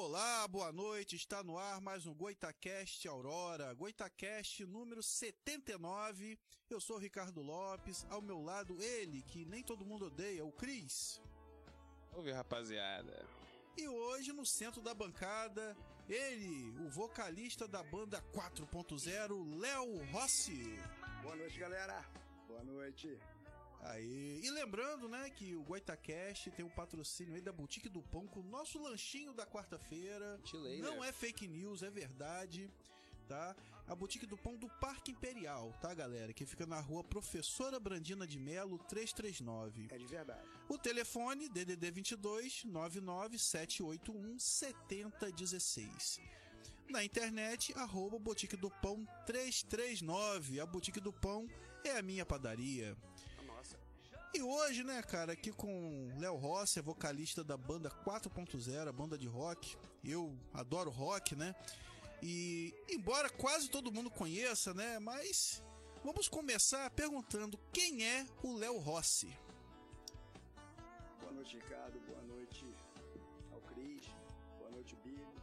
Olá, boa noite. Está no ar mais um Goitacast Aurora, Goitacast número 79. Eu sou o Ricardo Lopes, ao meu lado ele, que nem todo mundo odeia, o Cris. Ouve, rapaziada. E hoje no centro da bancada, ele, o vocalista da banda 4.0, Léo Rossi. Boa noite, galera. Boa noite. Aí, e lembrando, né, que o Goitacast tem o um patrocínio aí da Boutique do Pão com o nosso lanchinho da quarta-feira. Não é fake news, é verdade, tá? A Boutique do Pão do Parque Imperial, tá, galera? Que fica na rua Professora Brandina de Melo, 339. É de verdade. O telefone, DDD 22 99781 7016 na internet, arroba Boutique do Pão 339. A Boutique do Pão é a minha padaria. E hoje, né, cara, aqui com Léo Rossi, vocalista da banda 4.0, banda de rock. Eu adoro rock, né? E embora quase todo mundo conheça, né, mas vamos começar perguntando quem é o Léo Rossi. Boa noite, Ricardo. Boa noite ao Cris. Boa noite, Bigo.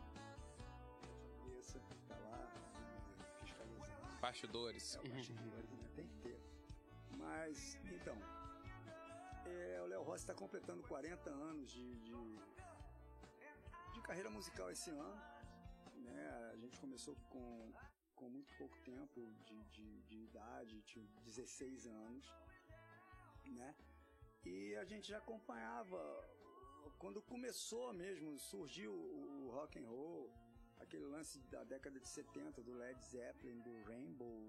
Essa tá lá fiscalizando. Bastidores. É, o bastidores, né? Tem que ter. Mas, então, é, o Léo Rossi está completando 40 anos de, de, de, carreira musical esse ano. Né? A gente começou com, com muito pouco tempo de, de, de idade, tinha 16 anos. Né? E a gente já acompanhava quando começou mesmo, surgiu o rock and roll, aquele lance da década de 70 do Led Zeppelin, do Rainbow,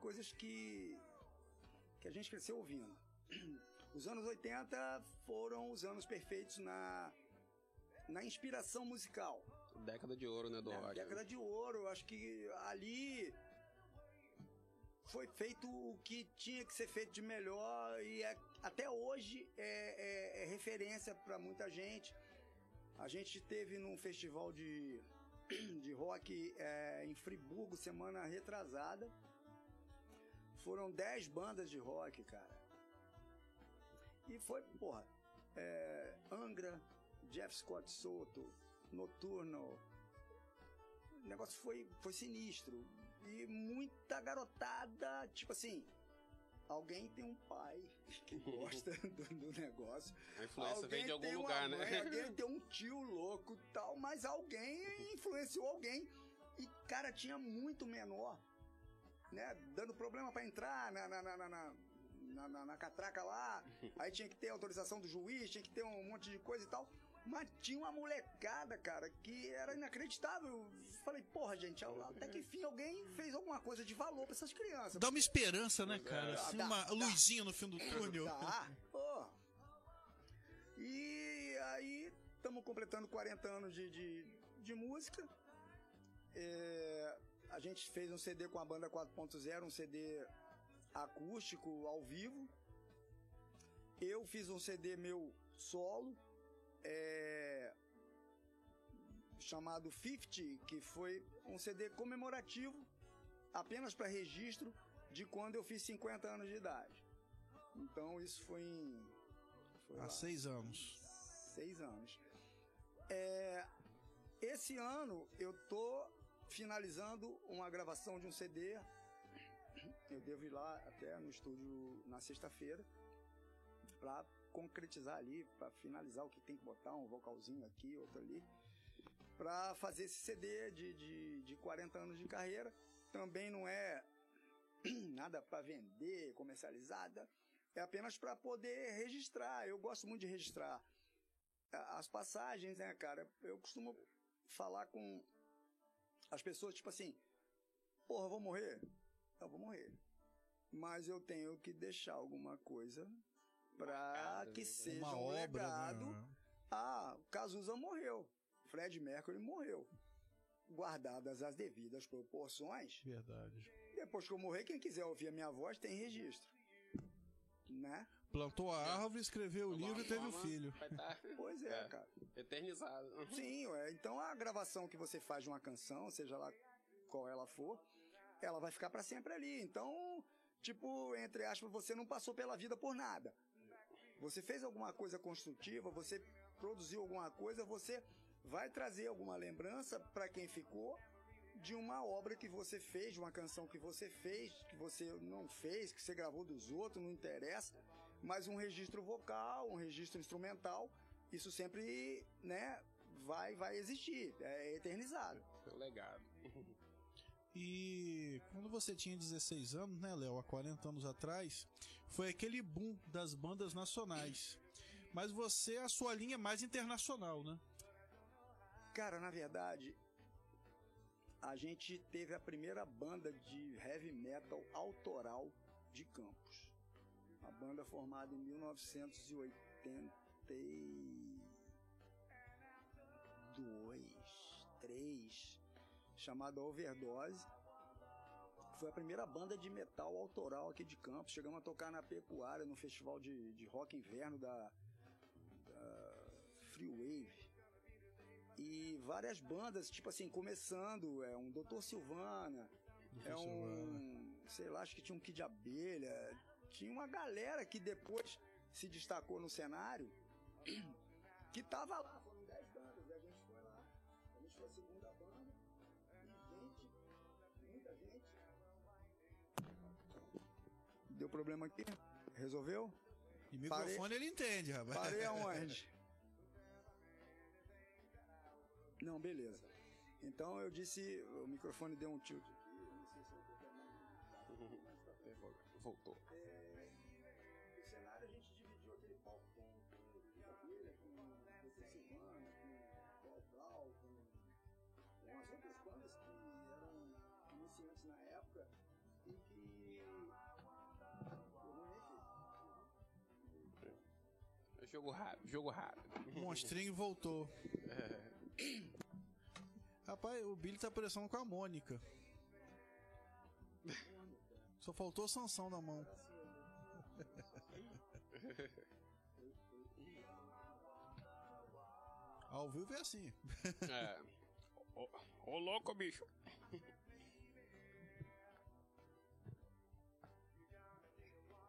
coisas que que a gente cresceu ouvindo. Os anos 80 foram os anos perfeitos na, na inspiração musical. Década de ouro, né, do é, rock. Década de ouro, acho que ali foi feito o que tinha que ser feito de melhor e é, até hoje é, é, é referência para muita gente. A gente teve num festival de, de rock é, em Friburgo semana retrasada. Foram 10 bandas de rock, cara. E foi, porra, é, Angra, Jeff Scott Soto, Noturno. O negócio foi, foi sinistro. E muita garotada, tipo assim, alguém tem um pai que gosta do, do, negócio. A influência alguém vem de algum lugar, né? mãe, né? Alguém tem um tio louco tal, mas alguém influenciou alguém. E, cara, tinha muito menor, né? Dando problema para entrar na, na, na, na na, na, na catraca lá, aí tinha que ter autorização do juiz, tinha que ter um monte de coisa e tal. Mas tinha uma molecada, cara, que era inacreditável. Eu falei, porra, gente, até que enfim alguém fez alguma coisa de valor pra essas crianças. Dá uma esperança, né, cara? Assim, dá, uma dá, luzinha no fim do túnel. Dá, pô. E aí, estamos completando 40 anos de, de, de música. É, a gente fez um CD com a banda 4.0, um CD acústico ao vivo. Eu fiz um CD meu solo, é, chamado 50, que foi um CD comemorativo, apenas para registro de quando eu fiz 50 anos de idade. Então isso foi em. Foi Há lá, seis anos. Seis anos. É, esse ano eu tô finalizando uma gravação de um CD eu devo ir lá até no estúdio na sexta-feira para concretizar ali, para finalizar o que tem que botar, um vocalzinho aqui, outro ali, para fazer esse CD de, de, de 40 anos de carreira. Também não é nada para vender, comercializada, é apenas para poder registrar. Eu gosto muito de registrar as passagens, né, cara? Eu costumo falar com as pessoas, tipo assim, porra, vou morrer eu vou morrer. Mas eu tenho que deixar alguma coisa para que né? seja Uma um obra, legado. Né? Ah, Cazuza morreu. Fred Mercury morreu. Guardadas as devidas proporções. Verdade. Depois que eu morrer, quem quiser ouvir a minha voz tem registro. Né? Plantou a árvore, escreveu o livro e teve o filho. Tá... Pois é, é, cara. Eternizado. Sim, é. então a gravação que você faz de uma canção, seja lá qual ela for, ela vai ficar para sempre ali. Então, tipo, entre aspas, você não passou pela vida por nada. Você fez alguma coisa construtiva, você produziu alguma coisa, você vai trazer alguma lembrança para quem ficou de uma obra que você fez, de uma canção que você fez, que você não fez, que você gravou dos outros, não interessa, mas um registro vocal, um registro instrumental, isso sempre, né, vai vai existir, é eternizado. Legado. E quando você tinha 16 anos, né, Léo, há 40 anos atrás, foi aquele boom das bandas nacionais. Mas você, a sua linha é mais internacional, né? Cara, na verdade, a gente teve a primeira banda de heavy metal autoral de Campos. Uma banda formada em 1982, 3, chamada Overdose. Foi a primeira banda de metal autoral aqui de Campos. Chegamos a tocar na Pecuária, no festival de, de rock inverno da, da Free Wave. E várias bandas, tipo assim, começando, é um Doutor Silvana, Doutor é um, sei lá, acho que tinha um Kid Abelha, tinha uma galera que depois se destacou no cenário, que tava lá, problema aqui? Resolveu? E microfone ele entende, rapaz. Parei aonde? Não, beleza. Então eu disse, o microfone deu um tilt aqui, eu não sei se eu tô. Voltou. É, o cenário a gente dividiu aquele palco com com Blau, com, com as outras bandas que eram iniciantes na época Jogo rápido, jogo rápido. Monstrinho voltou. Rapaz, o Billy tá parecendo com a Mônica. Só faltou sanção na mão. Ao vivo é assim. É. Ô, ô, louco, bicho.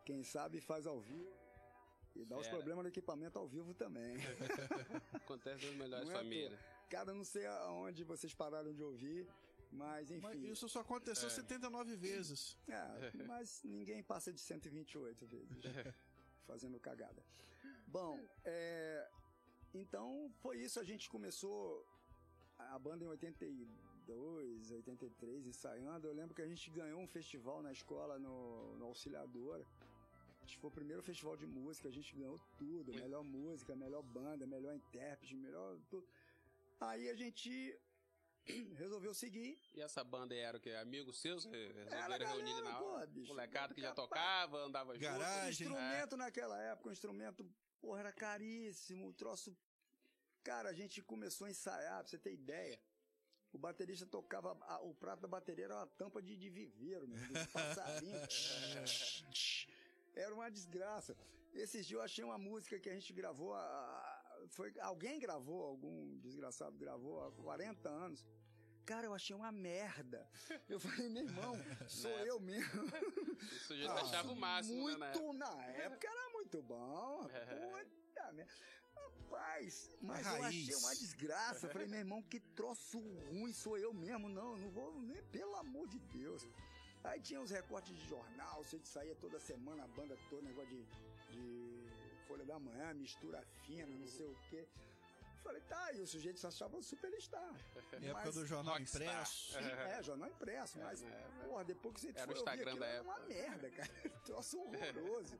Quem sabe faz ao vivo e dá os problemas do equipamento ao vivo também. Acontece nas melhores é famílias. Cara, não sei aonde vocês pararam de ouvir, mas enfim. Mas isso só aconteceu 79 vezes. É, mas ninguém passa de 128 vezes fazendo cagada. Bom, é, então foi isso. A gente começou a banda em 82, 83, ensaiando. Eu lembro que a gente ganhou um festival na escola no, no Auxiliadora. Acho que foi o primeiro festival de música, a gente ganhou tudo, melhor música, melhor banda, melhor intérprete, melhor tudo. Aí a gente resolveu seguir E essa banda era o quê? Amigos seus? Resolveram reunir na pô, hora? bicho. Molecada que já tocava, andava junto. Garagem. instrumento naquela época, um instrumento, porra, era caríssimo, o troço. Cara, a gente começou a ensaiar, pra você ter ideia. O baterista tocava, a- o prato da bateria era uma tampa de, de viveiro, mesmo, de passarinho. era uma desgraça. Esses dias eu achei uma música que a gente gravou, a- foi, alguém gravou, algum desgraçado gravou há 40 anos. Cara, eu achei uma merda. Eu falei, meu irmão, sou Né? eu mesmo. Isso já deixava o máximo, muito, né? na época. na época era muito bom. Puta merda. Rapaz, mas eu Raiz. achei uma desgraça. Eu Falei, meu irmão, que troço ruim, sou eu mesmo. Não, eu não vou nem, pelo amor de Deus. Aí tinha os recortes de jornal, você saía toda semana, a banda toda, negócio de, de Folha da Manhã, mistura fina, não sei o quê. Falei, tá, e o sujeito se achava um superstar. Na época Mas- do jornal impresso. é, jornal impresso, mas, porra, depois que você Era o foi ouvir Instagram da era uma merda, cara. Troço horroroso.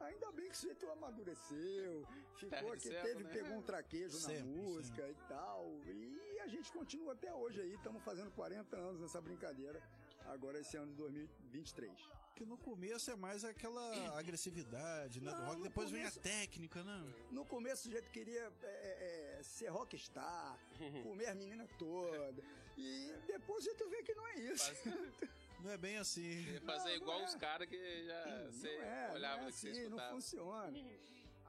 Ainda bem que o sujeito amadureceu, ficou de aqui, teve, né? pegou um traquejo Sempre, na música e tal. E a gente continua até hoje aí, estamos fazendo 40 anos nessa brincadeira. Agora esse ano de 2023. Que no começo é mais aquela agressividade, né? do Não, rock. no Depois vem a começo- técnica, né? No começo o sujeito queria é, é, é, ser rockstar, comer as meninas todas. E depois o sujeito vê que não é isso. Não é bem assim. Fazer Não, igual não os é. caras que já você não é, olhava não é que você assim, não funciona.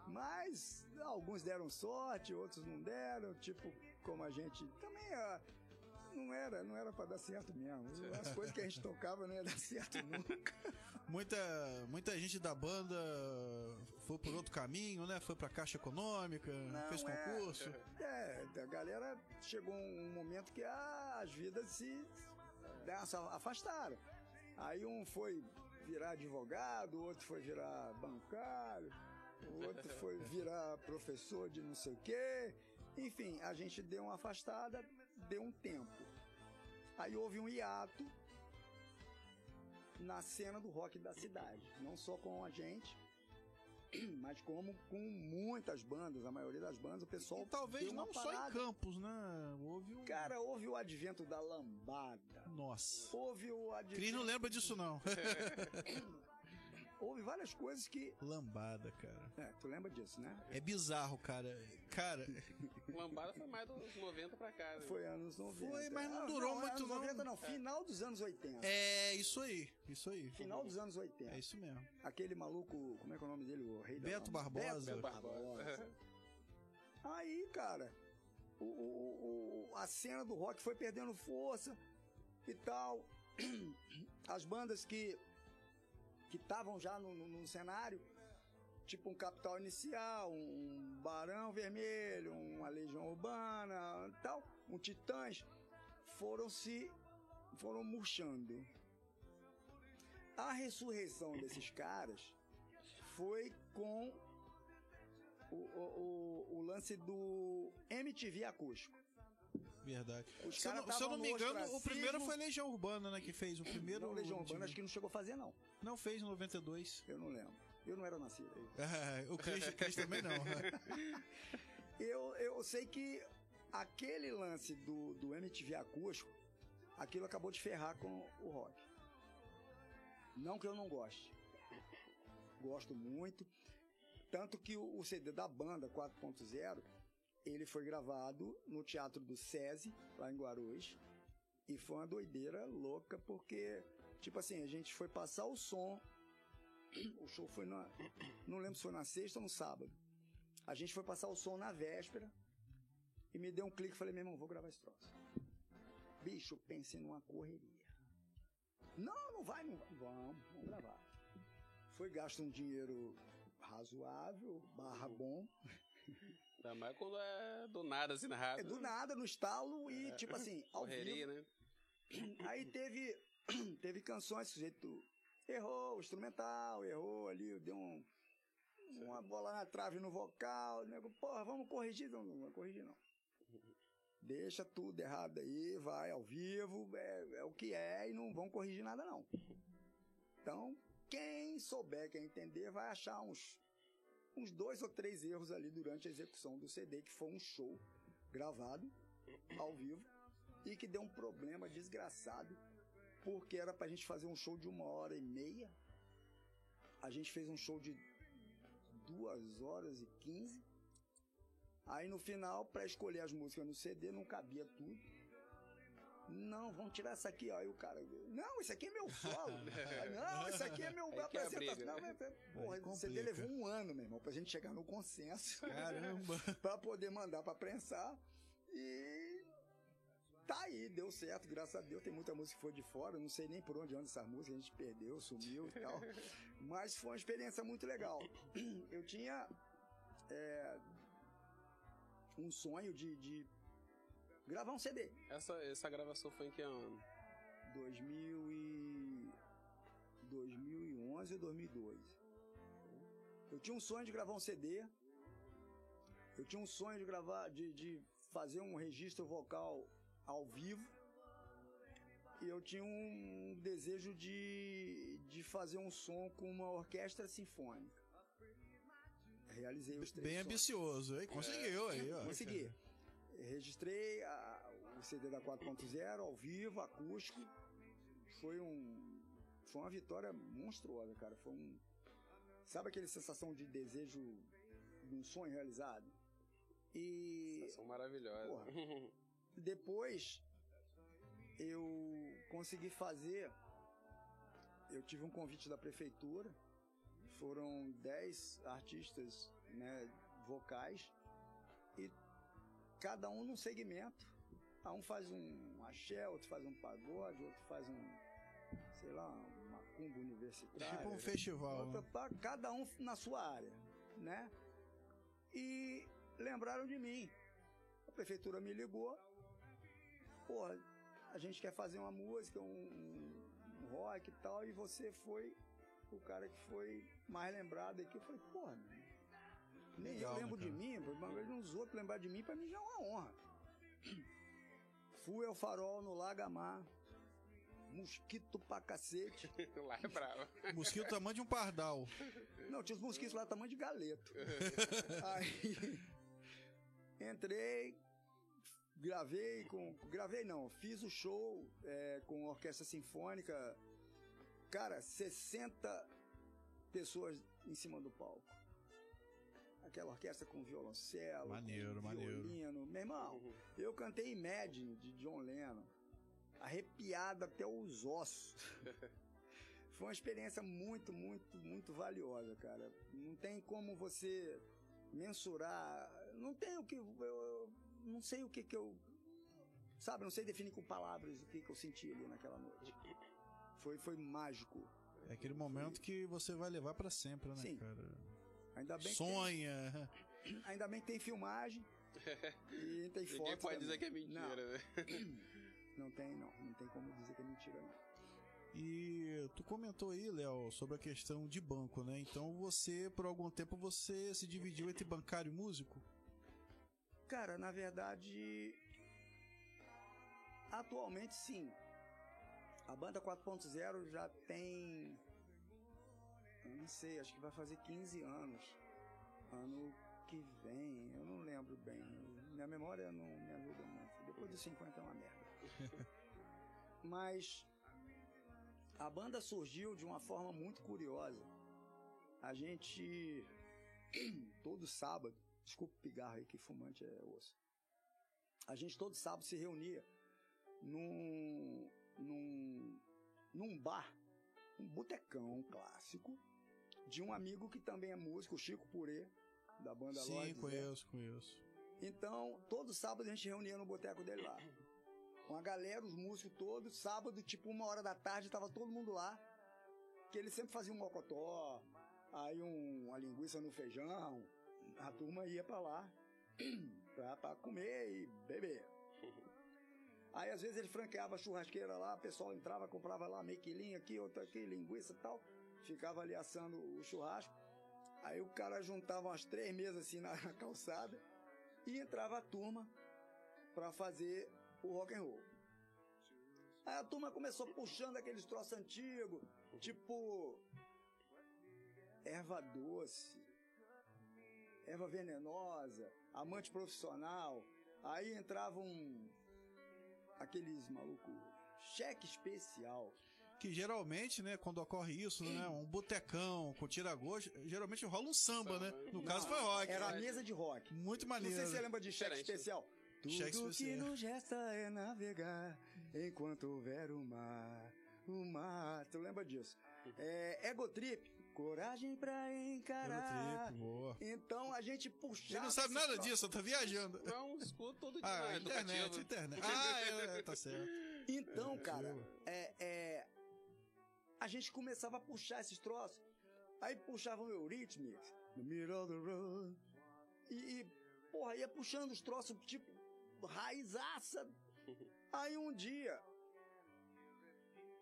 Mas alguns deram sorte, outros não deram, tipo, como a gente também. Não era, não era pra dar certo mesmo. As coisas que a gente tocava não ia dar certo nunca. Muita, muita gente da banda foi por outro caminho, né? Foi pra Caixa Econômica, Não, fez é. concurso. É, a galera chegou um momento que ah, as vidas se né, se afastaram. Aí um foi virar advogado, o outro foi virar bancário, o outro foi virar professor de não sei o quê. Enfim, a gente deu uma afastada, deu um tempo. Aí houve um hiato na cena do rock da cidade. Não só com a gente, mas como com muitas bandas, a maioria das bandas, o pessoal E talvez deu uma não só em parada. Campos, né? Houve um. Cara, houve o advento da lambada. Nossa. Houve o Cris advento. não lembra disso, não. Houve várias coisas que. Lambada, cara. É, tu lembra disso, né? É bizarro, cara. Cara, Lambada foi mais dos 90 pra cá. né? Foi anos 90. Foi, mas não Ah, durou muito, anos não. 90 não, final dos anos 80. é isso aí. Isso aí. Final dos anos 80. É isso mesmo. Aquele maluco, como é que é o nome dele? O rei da Beto lambada? Barbosa. Beto Barbosa. Aí, cara, o, o- o- a cena do rock foi perdendo força e tal. As bandas que que estavam já no, no- no cenário, tipo um Capital Inicial, um Barão Vermelho, uma Legião Urbana, tal, um Titãs, foram se foram murchando. A ressurreição desses caras foi com o, o- o- o lance do MTV acústico. Verdade. Os Se eu, se eu não me no engano, o primeiro foi Legião Urbana, né? Que fez o primeiro. Não, Legião Urbana, acho que não chegou a fazer, não. Não fez em 92. Eu não lembro. Eu não era nascido aí. É, o Cris, Cris também não. Eu, eu sei que aquele lance do, do MTV acústico, aquilo acabou de ferrar com o rock. Não que eu não goste. Gosto muito. Tanto que o, o CD da banda 4.0, ele foi gravado no Teatro do SESI, lá em Guarulhos. E foi uma doideira louca, porque, tipo assim, a gente foi passar o som. O show foi na. Não lembro se foi na sexta ou no sábado. A gente foi passar o som na véspera e me deu um clique e falei, meu irmão, vou gravar esse troço. Bicho, pensei numa correria. Não, não vai, não vai. Vamos, vamos gravar. Foi gasto um dinheiro razoável, barra bom. Ainda mais quando é do nada, assim, na É rádio. do nada, no estalo e, tipo assim, ao Correria, vivo. né? Aí teve, teve canções, o sujeito errou, o instrumental, errou ali, deu um, uma bola na trave no vocal, nego, porra, vamos corrigir, não, não vai corrigir não. Deixa tudo errado aí, vai ao vivo, é, é o que é e não vão corrigir nada não. Então, quem souber, quem entender, vai achar uns, uns dois ou três erros ali durante a execução do CD, que foi um show gravado ao vivo e que deu um problema desgraçado, porque era pra gente fazer um show de uma hora e meia. A gente fez um show de duas horas e quinze. Aí no final, pra escolher as músicas no CD, não cabia tudo. Não, vamos tirar essa aqui, ó. Aí o cara, não, isso aqui é meu solo. Não, isso aqui é meu Aí é apresentação. Não, né? mas, porra, Aí o CD complica. levou um ano, meu irmão, pra gente chegar no consenso Caramba. pra poder mandar pra prensar. E tá aí, deu certo, graças a Deus. Tem muita música que foi de fora, não sei nem por onde anda essa música, a gente perdeu, sumiu e tal. Mas foi uma experiência muito legal. Eu tinha é, um sonho de, de gravar um CD. Essa, essa gravação foi em que ano? 2000 e 2011 ou 2012. Eu tinha um sonho de gravar um CD. Eu tinha um sonho de gravar, de, de fazer um registro vocal ao vivo. E eu tinha um desejo de, de fazer um som com uma orquestra sinfônica. Realizei os três Bem sonhos. ambicioso. Aí, conseguiu aí, ó. Consegui. Registrei a- o CD da 4.0 ao vivo, acústico. Foi um. Foi uma vitória monstruosa, cara. Foi um. Sabe aquela sensação de desejo de um sonho realizado? E São maravilhosas. Porra. depois eu consegui fazer. Eu tive um convite da prefeitura. Foram 10 artistas né, vocais. Cada um num segmento. Ah, um faz um axé, outro faz um pagode, outro faz um, sei lá, um macumba universitário. Tipo um festival. Outra né? cada um na sua área, né? E lembraram de mim. A prefeitura me ligou. Pô, a gente quer fazer uma música, um, um rock e tal, e você foi o cara que foi mais lembrado aqui. Eu falei, porra, nem Legal, eu né, lembro de cara? mim, uma vez uns outros lembrar de mim, pra mim já é uma honra. Fui ao farol no Lagamar, mosquito pra cacete. Lá é bravo. Mosquito tamanho de um pardal. Não, tinha os mosquitos lá tamanho de galeto. Aí entrei, gravei com. Gravei não, fiz o show é, com orquestra sinfônica. Cara, 60 pessoas em cima do palco. Aquela orquestra com violoncelo, Maneiro, com maneiro. violino. Meu irmão, eu cantei Imagine de John Lennon, arrepiado até os ossos. Foi uma experiência muito, muito, muito valiosa, cara. Não tem como você mensurar. Não tem o que. Eu, eu não sei o que que eu. Sabe, não sei definir com palavras o que que eu senti ali naquela noite. Foi, foi mágico. É aquele momento que você vai levar pra sempre, né, Sim. cara? Ainda bem, que Sonha. tem, ainda bem que tem filmagem e tem foto. Ninguém pode dizer que é mentira, né? Não, não tem, não. Não tem como dizer que é mentira, não. E tu comentou aí, Léo, sobre a questão de banco, né? Então você, por algum tempo, você se dividiu entre bancário e músico? Cara, na verdade, atualmente sim. A banda 4.0 já tem. Eu não sei, acho que vai fazer 15 anos. Ano que vem, eu não lembro bem. Minha memória não me ajuda muito. Depois dos 50 é uma merda. Mas a banda surgiu de uma forma muito curiosa. A gente, todo sábado, desculpa o pigarro aí que fumante é osso. A gente todo sábado se reunia num, num, num bar, um botecão clássico, de um amigo que também é músico, o Chico Purê, da banda Sim, Zé. conheço, conheço. Então, todo sábado a gente reunia no boteco dele lá. Uma galera, os músicos todos, sábado, tipo uma hora da tarde, tava todo mundo lá. Que ele sempre fazia um mocotó, aí um, uma linguiça no feijão. A turma ia pra lá pra, pra comer e beber. Aí às vezes ele franqueava a churrasqueira lá, o pessoal entrava, comprava lá meio quilinho aqui, outro aqui, linguiça e tal. Ficava ali assando o churrasco. Aí o cara juntava umas três mesas assim na, calçada e entrava a turma pra fazer o rock and roll. Aí a turma começou puxando aqueles troços antigos, tipo erva doce, erva venenosa, amante profissional. Aí entravam aqueles malucos cheque especial. Que geralmente, né, quando ocorre isso, né, um botecão com tira-gosto, geralmente rola um samba, né? No caso foi rock. Era a mesa de rock. Muito Não maneiro. sei se você lembra de cheque especial. Tudo Cheque que especial. nos resta é navegar enquanto houver o mar. O mar. Tu lembra disso? É, Ego Trip. Coragem pra encarar. Trip, boa. Então a gente puxava. Ele não sabe nada troços. disso, tá viajando. Não, escuto todo dia. Ah, é internet, educativo. internet. Ah, é, é, tá certo. Então, É, cara, é, é, a gente começava a puxar esses troços. Aí puxava o Eurythmics, no middle of the road. E, e, porra, ia puxando os troços, tipo, raizaça. Aí um dia,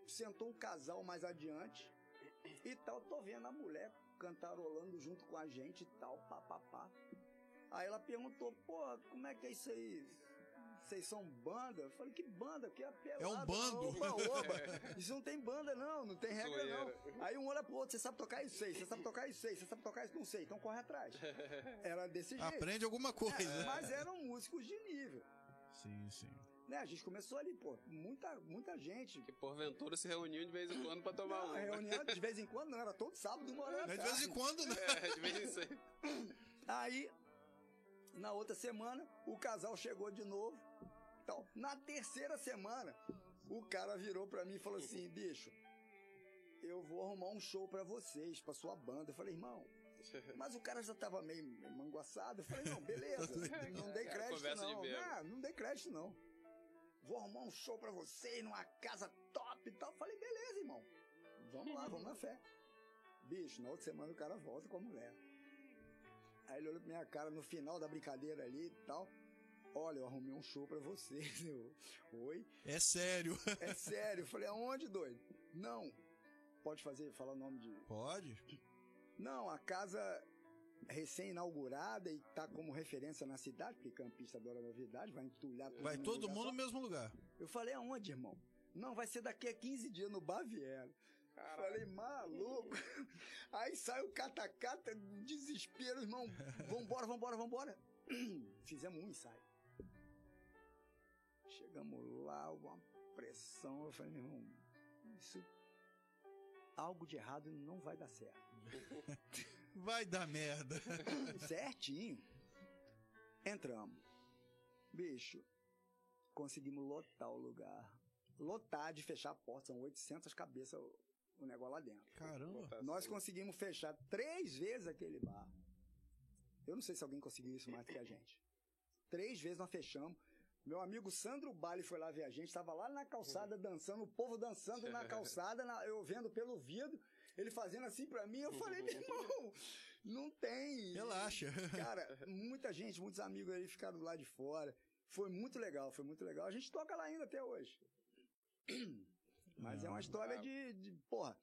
sentou um casal mais adiante e tal, tô vendo a mulher cantarolando junto com a gente e tal, pá, pá, pá. Aí ela perguntou, pô, como é que é isso aí? Vocês são banda? Eu falei, que banda? Que é pelada. É um bando. Oba, oba. Isso não tem banda, não, não tem regra, não. Aí um olha pro outro, você sabe tocar isso? Sei. Você sabe tocar isso? Sei. Você sabe tocar isso? Não sei. Então corre atrás. Era desse jeito. Aprende alguma coisa. É, mas eram músicos de nível. Sim, sim. Né? A gente começou ali, pô, muita, muita gente. Que porventura se reuniam de vez em quando pra tomar Não, um. a reunião de vez em quando não, era todo sábado, uma hora Mas de vez em quando, né? É, de vez em sempre. Aí, na outra semana, o casal chegou de novo. Então, na terceira semana, o cara virou pra mim e falou assim: bicho, eu vou arrumar um show pra vocês, pra sua banda. Eu falei, irmão. Mas o cara já tava meio manguaçado. Eu falei, não, beleza. Não dei crédito, de não. bêbado. Não, não dei crédito, não. vou arrumar um show pra vocês numa casa top e tal. Falei, beleza, irmão. Vamos lá, vamos na fé. Bicho, na outra semana o cara volta com a mulher. Aí ele olhou pra minha cara no final da brincadeira ali e tal. Olha, eu arrumei um show pra vocês. Eu, Oi? É sério. É sério. Eu falei, aonde, doido? Não. Pode fazer, falar o nome de. Pode? Não, a casa recém-inaugurada e tá como referência na cidade, porque campista adora novidade, vai entulhar todo Vai mundo. todo mundo só. no mesmo lugar. Eu falei, aonde, irmão? Não, vai ser daqui a 15 dias no Baviera. Falei, maluco. Aí sai o catacata, desespero, irmão. Vambora, vambora, vambora. Fizemos um ensaio. Chegamos lá, uma pressão. Eu falei, meu irmão, isso. Algo de errado não vai dar certo. Vai dar merda. Certinho. Entramos. Bicho, conseguimos lotar o lugar. Lotar de fechar a porta, são 800 cabeças o, negócio lá dentro. Caramba. Nós conseguimos fechar três vezes aquele bar. Eu não sei se alguém conseguiu isso mais do que a gente. Três vezes nós fechamos. Meu amigo Sandro Bale foi lá ver a gente, estava lá na calçada dançando, o povo dançando na calçada, na- eu vendo pelo vidro, ele fazendo assim pra mim, eu falei, meu irmão, não tem. Relaxa. Cara, muita gente, muitos amigos aí ficaram lado de fora. Foi muito legal, foi muito legal. A gente toca lá ainda até hoje. Mas é uma história de, de porra.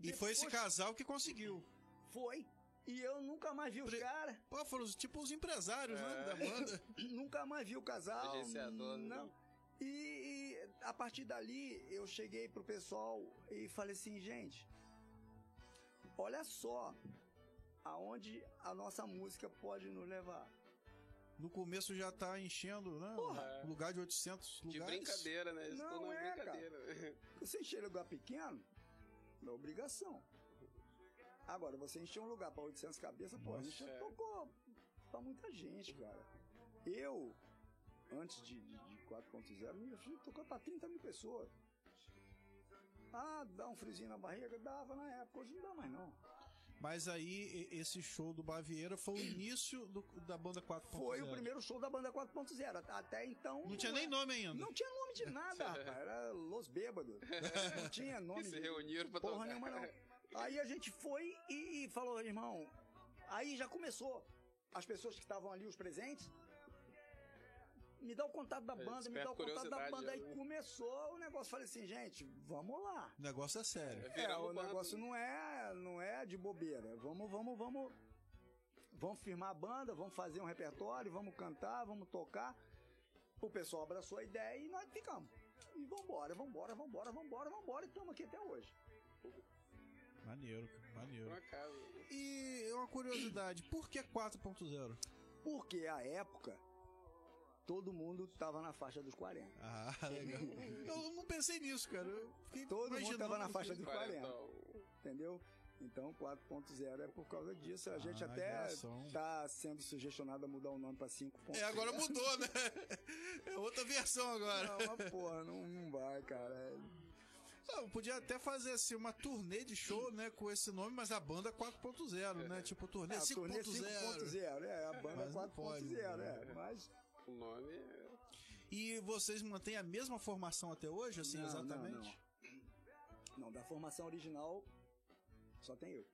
E foi esse depois- casal que conseguiu. Foi. E eu nunca mais vi os Pre- caras. Pô, foram tipo os empresários, né, É. da banda. Nunca mais vi o casal. Agenciador, né? Não. E, e a partir dali eu cheguei pro pessoal e falei assim, gente, olha só aonde a nossa música pode nos levar. No começo já tá enchendo, né? Porra. Um lugar de 800 De lugares. brincadeira, né? Eles Não, é, cara. brincadeira. Você encher lugar pequeno, é obrigação. Agora, você encher um lugar pra 800 cabeças, pô, a gente é. tocou pra muita gente, cara. Eu, antes de, de, de 4.0, a gente tocou pra 30 mil pessoas. Ah, dá um friozinho na barriga? Dava na época, hoje não dá mais não. Mas aí, esse show do Bavieira foi o início do- da banda 4.0. Foi o primeiro show da banda 4.0. At- Até então. Não tinha nem é- nome ainda. Não tinha nome de nada, rapaz. Era Los Bêbados. Não tinha nome se de. reuniram pra Porra tocar. nenhuma não. Aí a gente foi e, falou, irmão. Aí já começou. As pessoas que estavam ali, os presentes. Me dá o contato da É, banda, me dá o contato da banda. Aí né? começou o negócio. Falei assim, gente, vamos lá. O negócio é sério. É, É, o negócio não é, não é de bobeira. Vamos, vamos, vamos. Vamos firmar a banda, vamos fazer um repertório, vamos cantar, vamos tocar. O pessoal abraçou a ideia e nós ficamos. E vambora, vambora, vambora, vambora, vambora. E estamos aqui até hoje. Maneiro, cara, maneiro. Por acaso. E uma curiosidade, por que 4.0? Porque a época, todo mundo tava na faixa dos 40. Ah, legal. Eu não pensei nisso, cara. Todo mundo tava na faixa dos 40. Quarentão. Entendeu? Então 4.0 é por causa disso. A gente Ah, até geração. tá sendo sugestionado a mudar o nome pra 5.0. É, agora mudou, né? É outra versão agora. Não, mas porra, não, não vai, cara. Ah, podia até fazer assim uma turnê de show, né, com esse nome, mas a banda 4.0, né? Tipo turnê É, a turnê 5.0. 5.0, é, a banda não pode, 4.0, né? é. Mas O nome é. E vocês mantêm a mesma formação até hoje, assim, Não, exatamente? não, não, da formação original só tem eu.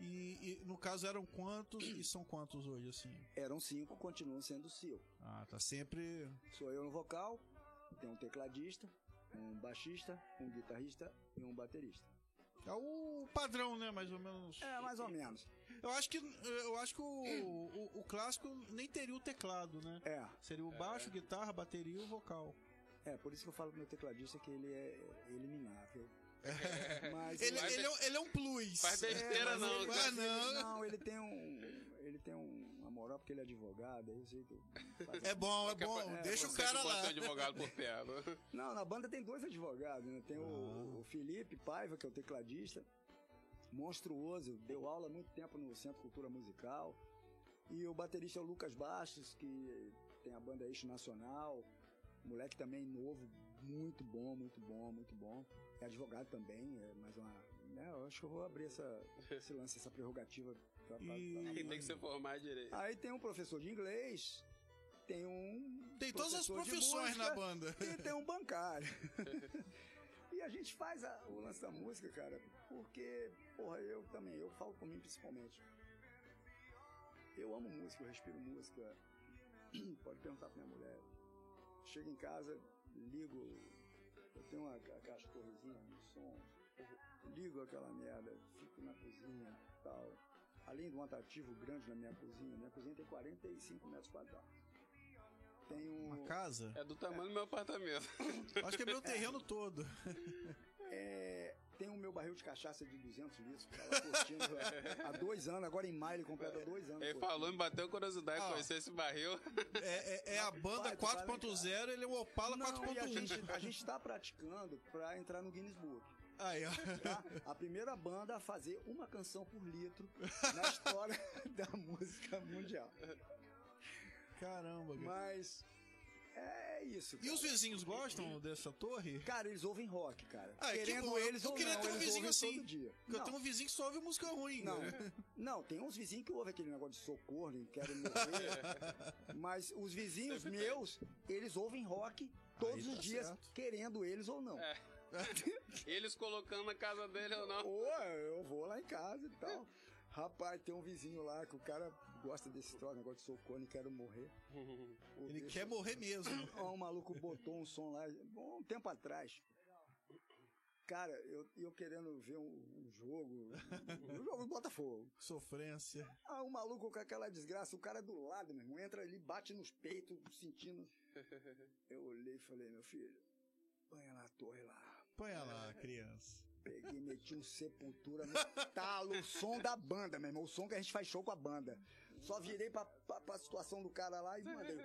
E, e, no caso eram quantos e são quantos hoje, assim? Eram cinco, continuam sendo cinco. Ah, tá sempre. Sou eu no vocal, tem um tecladista, um baixista, um guitarrista e um baterista. É o padrão, né? Mais ou menos. É, mais ou menos. Eu acho que eu acho que o, o, o clássico nem teria o teclado, né? É, Seria o baixo, guitarra, bateria e o vocal. é, por isso que eu falo pro meu tecladista que ele é eliminável. Mas Ele, ele, é, um- ele é um plus. Faz besteira mas não, ele- mas ele- não. não, ele tem um. Porque ele é advogado, aí eu sei que. faz- É bom, é bom. coisa- Deixa o cara lá. advogado por perto. Não, na banda tem dois advogados, né? Tem o, Ah. o Felipe Paiva, que é o tecladista, monstruoso, deu aula há muito tempo no Centro Cultura Musical. E o baterista é o Lucas Bastos, que tem a banda Eixo Nacional. Moleque também novo, muito bom, muito bom, muito bom. É advogado também, é mais uma. Né, eu acho que eu vou abrir essa, esse lance, essa prerrogativa E- pra- Aí tem que se formar direito. Aí tem um professor de inglês, tem um. Tem todas as profissões na música banda. E tem um bancário. e a gente faz a- o lance da música, cara, porque, porra, eu também, eu falo por mim principalmente. Eu amo música, eu respiro música. Pode perguntar pra minha mulher. Chego em casa, ligo. Eu tenho uma, aquelas torrezinhas de som. Ligo aquela merda, fico na cozinha e tal. Além de um atrativo grande na minha cozinha, minha cozinha tem 45 metros quadrados. Tenho. Uma casa? É do tamanho do meu apartamento. Acho que é meu terreno todo. É, tem o meu barril de cachaça de 200 litros, que tava curtindo há dois anos, agora em maio ele completa dois anos. Ele falou, me bateu curiosidade Ah. conhecer esse barril. É, é- é a banda Vai, tu vai lá em 4.0, ele é o Opala Não, e a 4.1. gente, a gente tá praticando pra entrar no Guinness Book. Aí, ó. Tá? A primeira banda a fazer uma canção por litro na história da música mundial. Caramba, cara. Mas é isso. E cara. os vizinhos gostam dessa torre? Cara, eles ouvem rock, cara. Ah, que Querendo bom, eu- eles eu ou queria não, ter um vizinho assim. todo dia. Porque eu Não, tenho um vizinho que só ouve música ruim. Não, né? não, tem uns vizinhos que ouvem aquele negócio de socorro, e querem morrer. mas os vizinhos Sempre meus, eles ouvem rock todos Aí os tá dias, certo. querendo eles ou não. É. Eles colocando na casa dele ou não. Ou eu vou lá em casa e tal. Rapaz, tem um vizinho lá que o cara gosta desse troço, negócio de socorro, e quero morrer. O Ele bicho- quer morrer mesmo. Ó, um maluco botou um som lá, bom, um tempo atrás. Cara, eu, eu querendo ver um, um jogo, um jogo do Botafogo. Sofrência. Ah, o maluco com aquela desgraça, o cara é do lado, meu irmão, entra ali, bate nos peitos, sentindo. Eu olhei e falei, meu filho, põe na torre lá. Põe lá, criança. Peguei, meti um sepultura no talo, o som da banda, meu irmão, o som que a gente faz show com a banda. Só virei pra, pra, pra situação do cara lá e mandei.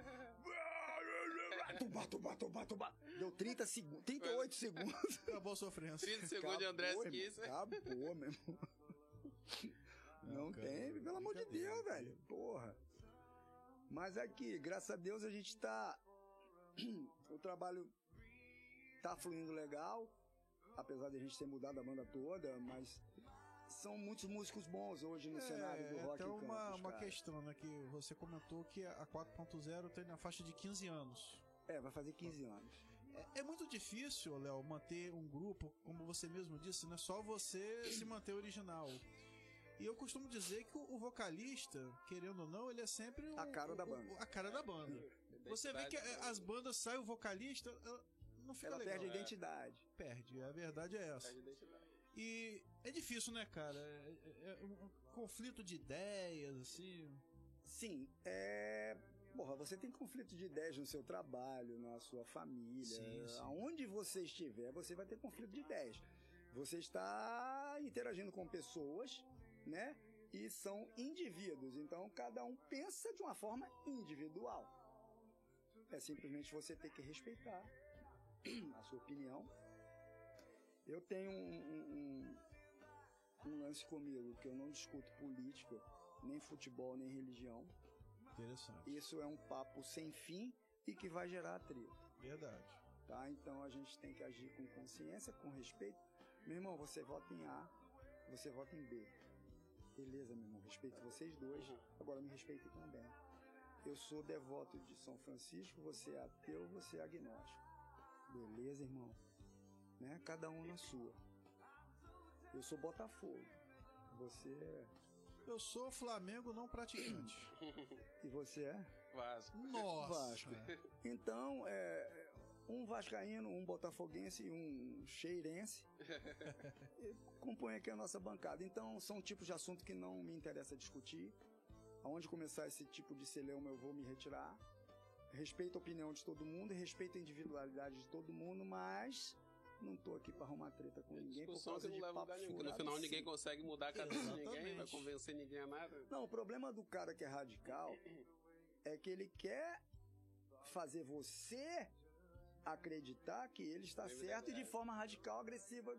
Tuba, tuba, tuba, tuba. Deu 30 segundos, 38 segundos. Acabou a sofrência. 30 segundos de André Acabou, Kiss. irmão, Acabou, meu irmão. Não cara, tem, pelo amor de Deus, velho. Porra. Mas aqui, graças a Deus, a gente tá. O trabalho tá fluindo legal. Apesar de a gente ter mudado a banda toda, mas são muitos músicos bons hoje no cenário do É, rock. até em uma, Campos, uma questão, né? Que você comentou que a 4.0 tem na faixa de 15 anos. É, vai fazer 15 anos. É, é muito difícil, Léo, manter um grupo, como você mesmo disse, não é só você se manter original. E eu costumo dizer que o, vocalista, querendo ou não, ele é sempre A cara da banda. a cara da banda. Você vê que é, as bandas saem o vocalista, não fica Ela legal. perde a é. identidade. Perde, a verdade é essa. E é difícil, né, cara? É, é- é um conflito de ideias, assim. Sim, é. Porra, você tem conflito de ideias no seu trabalho, na sua família. Sim, sim. Aonde você estiver, você vai ter conflito de ideias. Você está interagindo com pessoas, né? E são indivíduos. Então, cada um pensa de uma forma individual. É simplesmente você ter que respeitar a sua opinião. Eu tenho um, um- um- lance comigo que eu não discuto política, nem futebol, nem religião. Interessante. Isso é um papo sem fim e que vai gerar atrito, Verdade. tá? Então a gente tem que agir com consciência, com respeito. Meu irmão, você vota em A, você vota em B. Beleza, meu irmão, respeito vocês dois, agora me respeite também. Eu sou devoto de São Francisco, você é ateu, você é agnóstico. Beleza, irmão? Né? Cada um na sua. Eu sou Botafogo. Você é... Eu sou Flamengo não praticante. E você é? Vasco. Nossa! Vasco. Então, é, um vascaíno, um botafoguense e um cheirense e compõem aqui a nossa bancada. Então, são tipos de assunto que não me interessa discutir. Aonde começar esse tipo de celeuma, eu vou me retirar. Respeito a opinião de todo mundo, respeito a individualidade de todo mundo, mas não tô aqui para arrumar treta com ninguém por Discussão causa de papo lugar que No furado final ninguém consegue mudar a cabeça de ninguém, vai convencer ninguém a nada. Não, o problema do cara que é radical é que ele quer fazer você acreditar que ele está É certo e de forma radical, agressiva.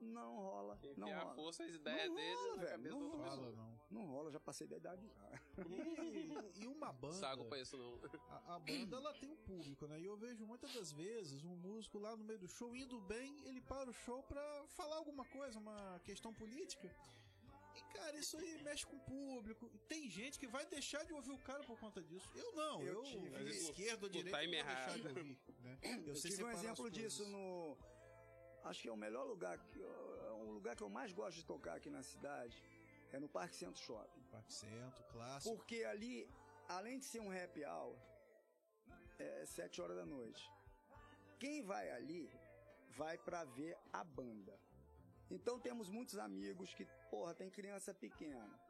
Não rola. Não Enfiar a rola. força as ideias Não deles rola, na velho, cabeça não rola. pessoa. Não. Não rola, já passei da idade já. E, e uma banda. Sago pra isso não. A, a banda ela tem um público, né? E eu vejo muitas das vezes um músico lá no meio do show indo bem, ele para o show pra falar alguma coisa, uma questão política. E, cara, isso aí mexe com o público. E Tem gente que vai deixar de ouvir o cara por conta disso. Eu não, eu, Eu tive- esquerda ou direita, time errado. ouvir. Né? Eu, Eu tive um exemplo disso no. Acho que é o melhor lugar, que é um lugar que eu mais gosto de tocar aqui na cidade. É no Parque Centro Shopping. Parque Centro, clássico. Porque ali, além de ser um happy hour, é sete horas da noite. Quem vai ali vai pra ver a banda. Então temos muitos amigos que, porra, tem criança pequena.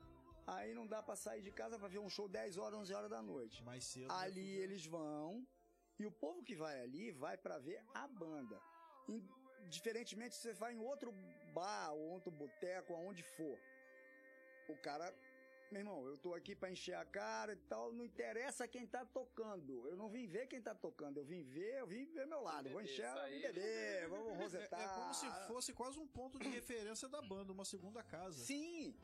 Aí não dá pra sair de casa pra ver um show 10 horas, 11 horas da noite. Mais cedo. Ali eles vão e o povo que vai ali vai pra ver a banda. Diferentemente se você vai em outro bar ou outro boteco, aonde for. O cara, meu irmão, eu tô aqui pra encher a cara e tal, não interessa quem tá tocando. Eu não vim ver quem tá tocando, eu vim ver, eu vim ver meu lado. Vou encher, beber, vamos É, rosetar. é como se fosse quase um ponto de referência da banda, uma segunda casa. Sim.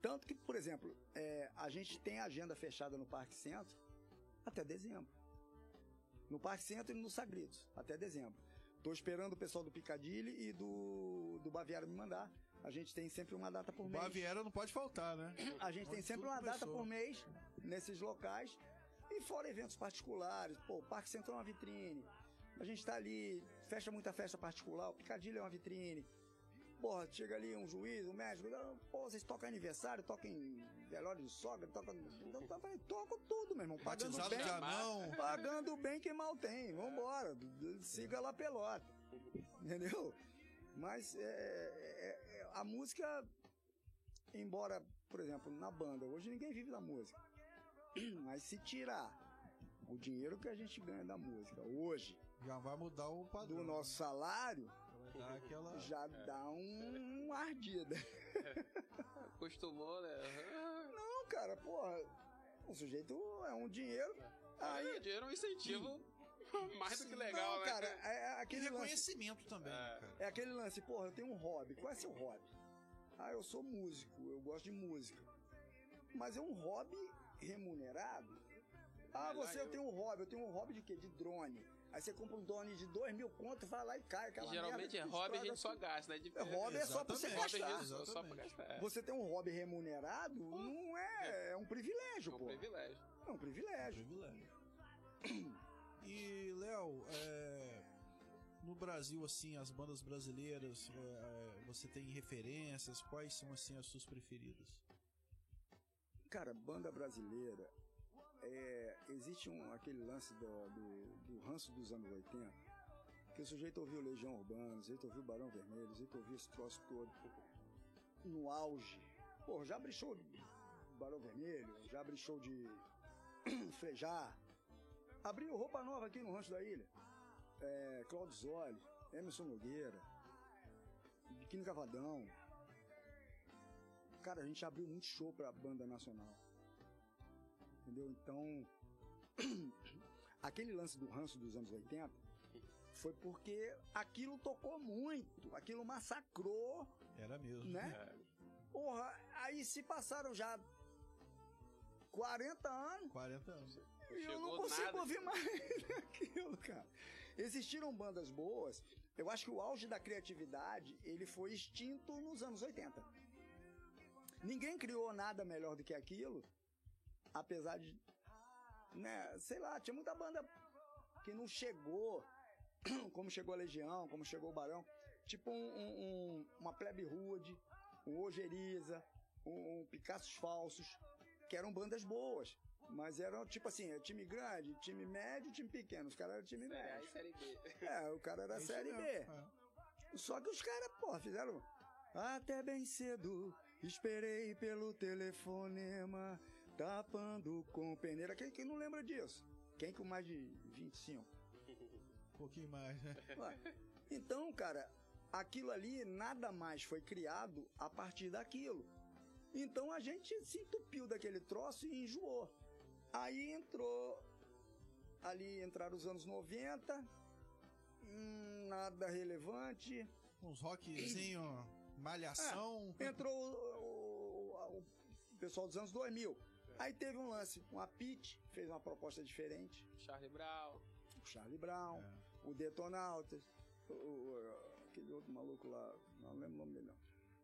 Tanto que, por exemplo, é, a gente tem agenda fechada no Parque Centro até dezembro. No Parque Centro e no Sagridos, até dezembro. Tô esperando o pessoal do Piccadilly e do, do Baviera me mandar. A gente tem sempre uma data por mês. Baviera não pode faltar, né? A gente tem sempre uma data por mês nesses locais. E fora eventos particulares. Pô, o Parque Central é uma vitrine. A gente tá ali, fecha muita festa particular. O Picadilly é uma vitrine. Porra, chega ali um juiz, um médico. "Ah, Pô, vocês tocam aniversário, tocam em velório de sogra, tocam. Então, tá, falei, Toco tudo, meu irmão. Pagando Batizado bem. de anão. Pagando bem que mal tem. Vambora. Siga lá pelota. Entendeu? Mas é, é- é- a música, embora, por exemplo, na banda, hoje ninguém vive da música. Mas se tirar o dinheiro que a gente ganha da música hoje Já vai mudar o padrão. do nosso salário, Vai dar aquela... já dá um, uma ardida. Acostumou, né? Não, cara, porra, o sujeito é um dinheiro. Aí, Aí, dinheiro é um incentivo mais do que legal, não, né? cara, é E aquele lance. reconhecimento também, É. É aquele lance, porra, eu tenho um hobby. Qual é seu hobby? Ah, eu sou músico, eu gosto de música. Mas é um hobby remunerado? Ah, você eu eu- tenho um hobby, eu tenho um hobby de quê? De drone. Aí você compra um drone de dois mil conto, vai lá e cai aquela Geralmente é merda, hobby, a gente só gasta, né? De- É, hobby é só pra você a gastar. só- pra gastar. É. Você ter um hobby remunerado não é, é um É privilégio, um pô. privilégio. É um privilégio. Privilégio. E, Léo, é, no Brasil, assim, as bandas brasileiras, é, é, você tem referências? Quais são, assim, as suas preferidas? Cara, banda brasileira, é, existe um, aquele lance do, do, do ranço dos anos 80, que o sujeito ouviu Legião Urbana, o sujeito ouviu Barão Vermelho, o sujeito ouviu esse troço todo no auge. Pô, já abri show de Barão Vermelho, já abri show de Frejá, abriu roupa nova aqui no Rancho da Ilha, é, Claudio Zoli, Emerson Nogueira, Biquíni Cavadão, cara, a gente abriu muito show pra banda nacional. Entendeu? Então, aquele lance do ranço dos anos 80 foi porque aquilo tocou muito, aquilo massacrou, Era mesmo. né? Porra, aí se passaram já 40 anos 40 anos. e eu não consigo nada. ouvir mais aquilo, cara. Existiram bandas boas. Eu acho que o auge da criatividade, ele foi extinto nos anos 80. Ninguém criou nada melhor do que aquilo, apesar de, né, sei lá, tinha muita banda que não chegou, como chegou a Legião, como chegou o Barão, tipo um, um- um- uma Plebe Rude, um Ojeriza, um, um Picassos Falsos, que eram bandas boas. Mas eram tipo assim, é time grande, time médio, time pequeno. Os caras eram time Série A médio. série B. É, o cara era É série B. é. Só que os caras, pô, fizeram. Até bem cedo, esperei pelo telefonema, tapando com peneira. Quem, quem não lembra disso? Quem com mais de 25? Um pouquinho mais, né? Então, cara, aquilo ali nada mais foi criado a partir daquilo. Então a gente se entupiu daquele troço e enjoou. Aí entrou. Ali entraram os anos 90, hum, nada relevante. Uns rockzinho, malhação. Entrou o, o- o pessoal dos anos 2000. Aí teve um lance, uma Pete fez uma proposta diferente. Charlie Brown. O Charlie Brown, É. o Detonautas, o, o- aquele outro maluco lá, não lembro o nome dele não.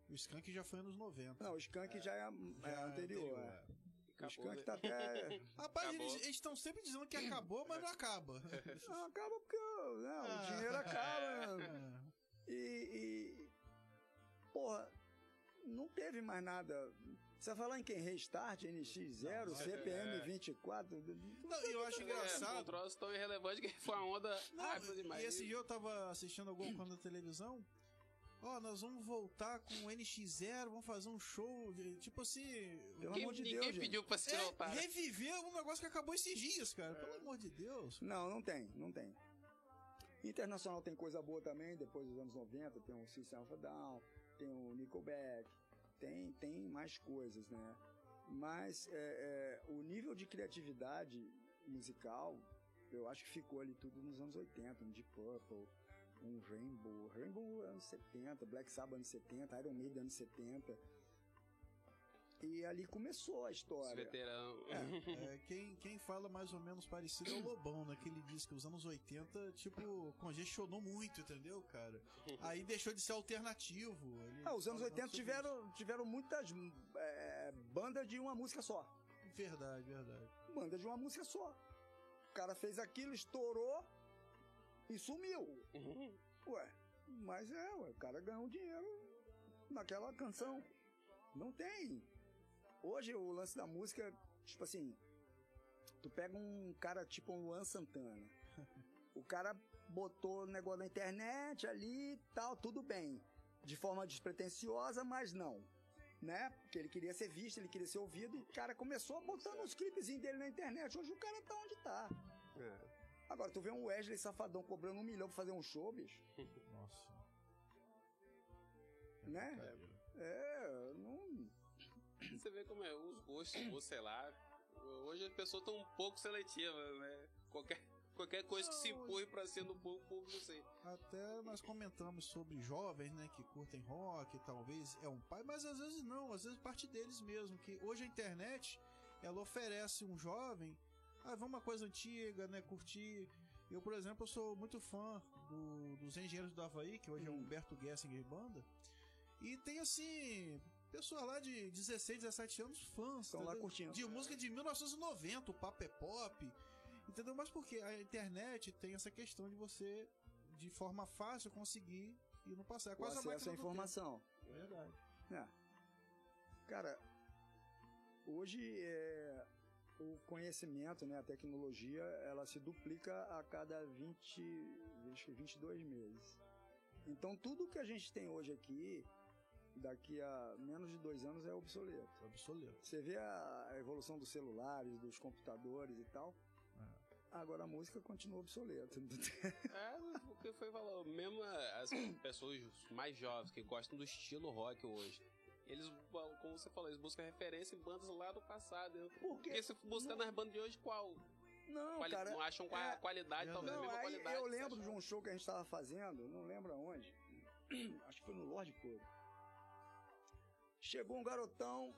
O Skank já foi anos 90. Não, o Skank já é, é Já anterior. é. O Acabou, Skank né? tá até. Rapaz, Acabou. eles estão sempre dizendo que acabou, mas não acaba. Não, acaba porque né, o Ah. dinheiro acaba. né? É. E, e. Porra, não teve mais nada. Você vai falar em quem? Restart, NX0, Não, CPM é. 24. Não, e eu acho É, um engraçado. troço tão irrelevante que foi uma onda Não, rápida demais. e esse dia eu tava assistindo alguma coisa na televisão. Ó, nós vamos voltar com o NX0, vamos fazer um show. tipo assim. Pelo Ninguém, amor de ninguém Deus, gente. pediu pra se É, voltar. reviver um negócio que acabou esses dias, cara. Pelo amor de Deus. Não, não tem, não tem. Internacional tem coisa boa também, depois dos anos 90, tem o System of a Down, tem o Nickelback, tem, tem mais coisas, né? Mas é, é, o nível de criatividade musical, eu acho que ficou ali tudo nos anos 80, um Deep Purple, um Rainbow, Rainbow anos 70, Black Sabbath anos 70, Iron Maiden anos 70. E ali começou a história. veterano. É, quem, quem fala mais ou menos parecido é o Lobão, né? Que ele diz que os anos 80, tipo, congestionou muito, entendeu, cara? Aí deixou de ser alternativo. Ah, os anos fala 80 sobre tiveram, tiveram muitas é, bandas de uma música só. Verdade, verdade. Banda de uma música só. O cara fez aquilo, estourou e sumiu. Ué, mas é, ué, o cara ganhou dinheiro naquela canção. Não tem. Hoje o lance da música, tipo assim, tu pega um cara tipo um Luan Santana. O cara botou o negócio na internet ali e tal, tudo bem. De forma despretensiosa, mas não. Né? Porque ele queria ser visto, ele queria ser ouvido, e o cara começou botando os clipezinhos dele na internet. Hoje o cara tá onde tá. É. Agora, tu vê um Wesley Safadão cobrando um milhão pra fazer um show, bicho. Nossa. Né? Brincadeira. É, não. Você vê como é os gostos, ou sei lá. Hoje as pessoas estão um pouco seletivas, né? Qualquer, qualquer coisa que se Não, empurre pra cima do povo, o povo não sei. Até nós comentamos sobre jovens, né, que curtem rock, talvez é um pai, mas às vezes não, às vezes parte deles mesmo, que hoje a internet, ela oferece um jovem, ah, vamos uma coisa antiga, né, curtir. Eu, por exemplo, eu sou muito fã do- dos Engenheiros do Havaí, que hoje é o Hum. Humberto Gessinger Banda, e tem assim, pessoas lá de 16, 17 anos fãs, Estão lá curtindo. de música de 1990, o papo é pop, entendeu? Mas porque a internet tem essa questão de você, de forma fácil, conseguir ir no passado. É O quase a acesso à máquina do informação. tempo. Verdade. É. Cara, hoje é, o conhecimento, né, a tecnologia, ela se duplica a cada 20, acho que 22 meses. Então tudo que a gente tem hoje aqui, daqui a menos de dois anos é obsoleto. Obsoleto. Você vê a evolução dos celulares, dos computadores e tal. Agora a música continua obsoleta. É, o que foi falou. Mesmo as pessoas mais jovens que gostam do estilo rock hoje. Eles, como você falou, eles buscam referência em bandas lá do passado. Porque Porque se buscar nas bandas de hoje, qual? não, Quali- cara, não acham qua- é- qualidade, talvez a Não, mesma aí qualidade. eu que você lembro de um show que a gente tava fazendo, não lembro aonde. Acho que foi no Lorde Coro. Chegou um garotão,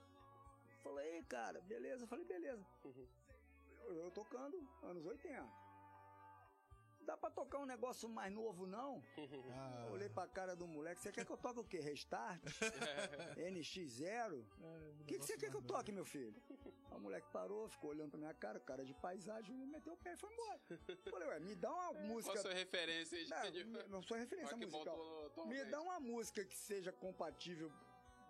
falei, "Ei, cara, beleza? Eu falei, beleza. Uhum. Eu, eu tocando anos 80. Dá pra tocar um negócio mais novo, não? Ah, Eu olhei pra cara do moleque, você quer que eu toque o quê? Restart? NX0? O que, que você quer que eu toque, meu filho? O moleque parou, ficou olhando pra minha cara, cara de paisagem, meteu o pé e foi embora. Falei, ué, me dá uma Qual a música. sua referência aí de Não, não sou referência musical. Me dá uma música que seja compatível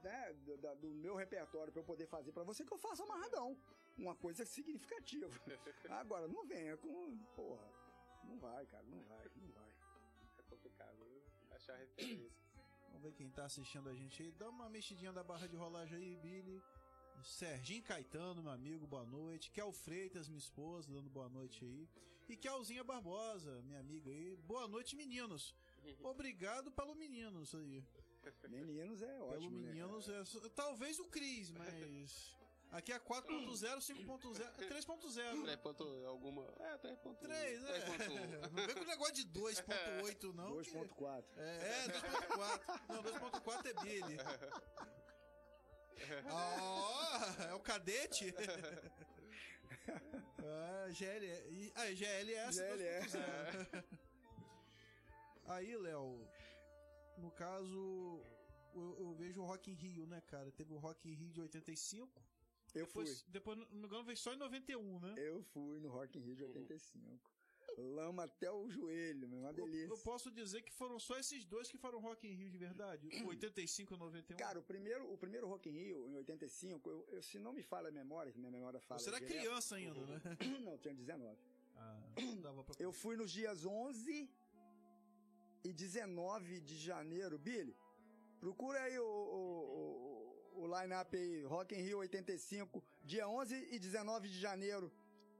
né, do, do meu repertório pra eu poder fazer pra você que eu faça amarradão. Uma coisa significativa. Agora, não venha com. Porra, não vai, cara, não vai, não vai. É complicado, viu? Achar referência. Vamos ver quem tá assistindo a gente aí. Dá uma mexidinha da barra de rolagem aí, Billy. Serginho Caetano, meu amigo, boa noite. Kel Freitas, minha esposa, dando boa noite aí. E Kelzinha Barbosa, minha amiga aí. Boa noite, meninos. Obrigado pelo meninos aí. Meninos é Pelo ótimo. né, meninos cara? é. Talvez o Cris, mas. Aqui é 4.0, 5.0, é 3.0. 3 ponto alguma. É, 3.1. 3, é. 3.1. Não vem com o negócio de 2.8, não. que- 2.4. É, 2.4. Não, 2.4 é Billy. Ó, é o cadete? ah, GL, ah, GLS GLS. 2.0. Aí, Léo, no caso, eu, eu vejo o Rock in Rio, né, cara? Teve o Rock in Rio de 85. Eu fui. Depois, depois não me engano, veio só em 91, né? Eu fui no Rock in Rio de 85. Lama até o joelho, meu, uma Eu, delícia. eu posso dizer que foram só esses dois que foram Rock in Rio de verdade? O 85 e o 91? Cara, o primeiro, o primeiro Rock in Rio, em 85, eu, eu- se não me falha a memória, que minha memória fala. Você era direto- criança ainda, né? Não, eu tinha 19. Ah, dava pra... Eu fui nos dias 11 e 19 de janeiro. Billy, procura aí o, o, o, o line-up aí, Rock in Rio 85, dia 11 e 19 de janeiro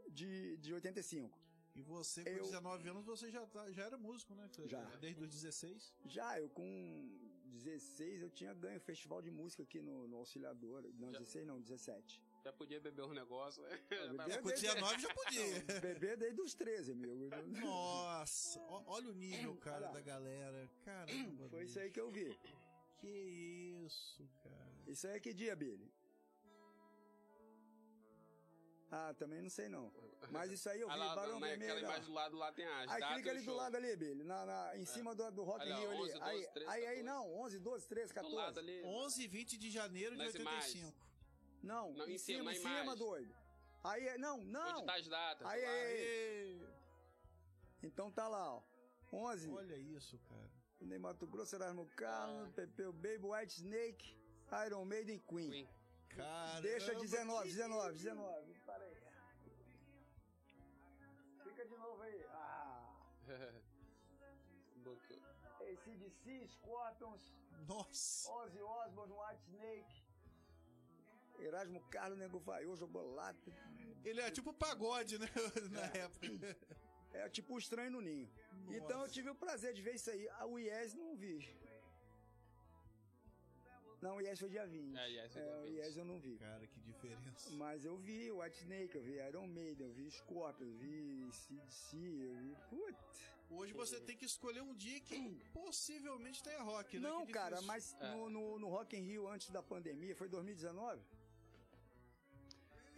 de, de 85. E você, com Eu- 19 anos, você já, tá- já era músico, né? Já. Desde os 16. Já, eu com 16, eu tinha ganho festival de música aqui no, no Auxiliador. Não, Já. 16 não, 17. Já podia beber um negócio, né? É, com 19 já podia. Bebê desde os 13, amigo. Nossa, ó- olha o nível, cara, da galera. Caramba. Foi isso aí que eu vi. Que isso, cara. Isso aí é que dia, Billy? Ah, também não sei não. Mas isso aí eu vi, Ah, lá, Barão naquela Vermelho. imagem do lado lá tem as Aí clica ali do lado ali, Billy, na, na- em cima do, do Rock in Olha, Rio ali. 11, 12, aí, 13, aí, aí 14. não, 11, 12, 13, Do lado 14. ali. 11 e 20 de janeiro de Nas 85. Não, Não, em em cima, cima, em cima, doido. Aí, é- não, Onde não. tá as datas? Aí, lado. aí, Aê! Então tá lá, ó. 11, Olha isso, cara. Ney Mato Grosso, Erasmo Carlos, Ah. Pepeu Baby, White Snake, Iron Maiden, Queen. Queen. Caramba, Deixa 19, que 19, 19. Para aí. Fica de novo aí. Ah. Bloqueou. ACDC, Scorpions, Nossa. Ozzy Osbourne, White Snake. Erasmo Carlos, Nego Vaiô, jogou lá. Ele é tipo pagode, né? Na época. É tipo o estranho no ninho. Então eu Nossa. tive o prazer de ver isso aí. O Yes não vi. Não, o Yes foi dia 20. É, Yes É, o 20. Yes eu não vi. Cara, que diferença. Mas eu vi White Snake, eu vi Iron Maiden, eu vi Scorpion, eu vi CDC, eu vi. Putz. Hoje você tem que escolher um dia que possivelmente tenha rock, né? Não, cara, mas É. no, no, no Rock in Rio antes da pandemia, foi 2019?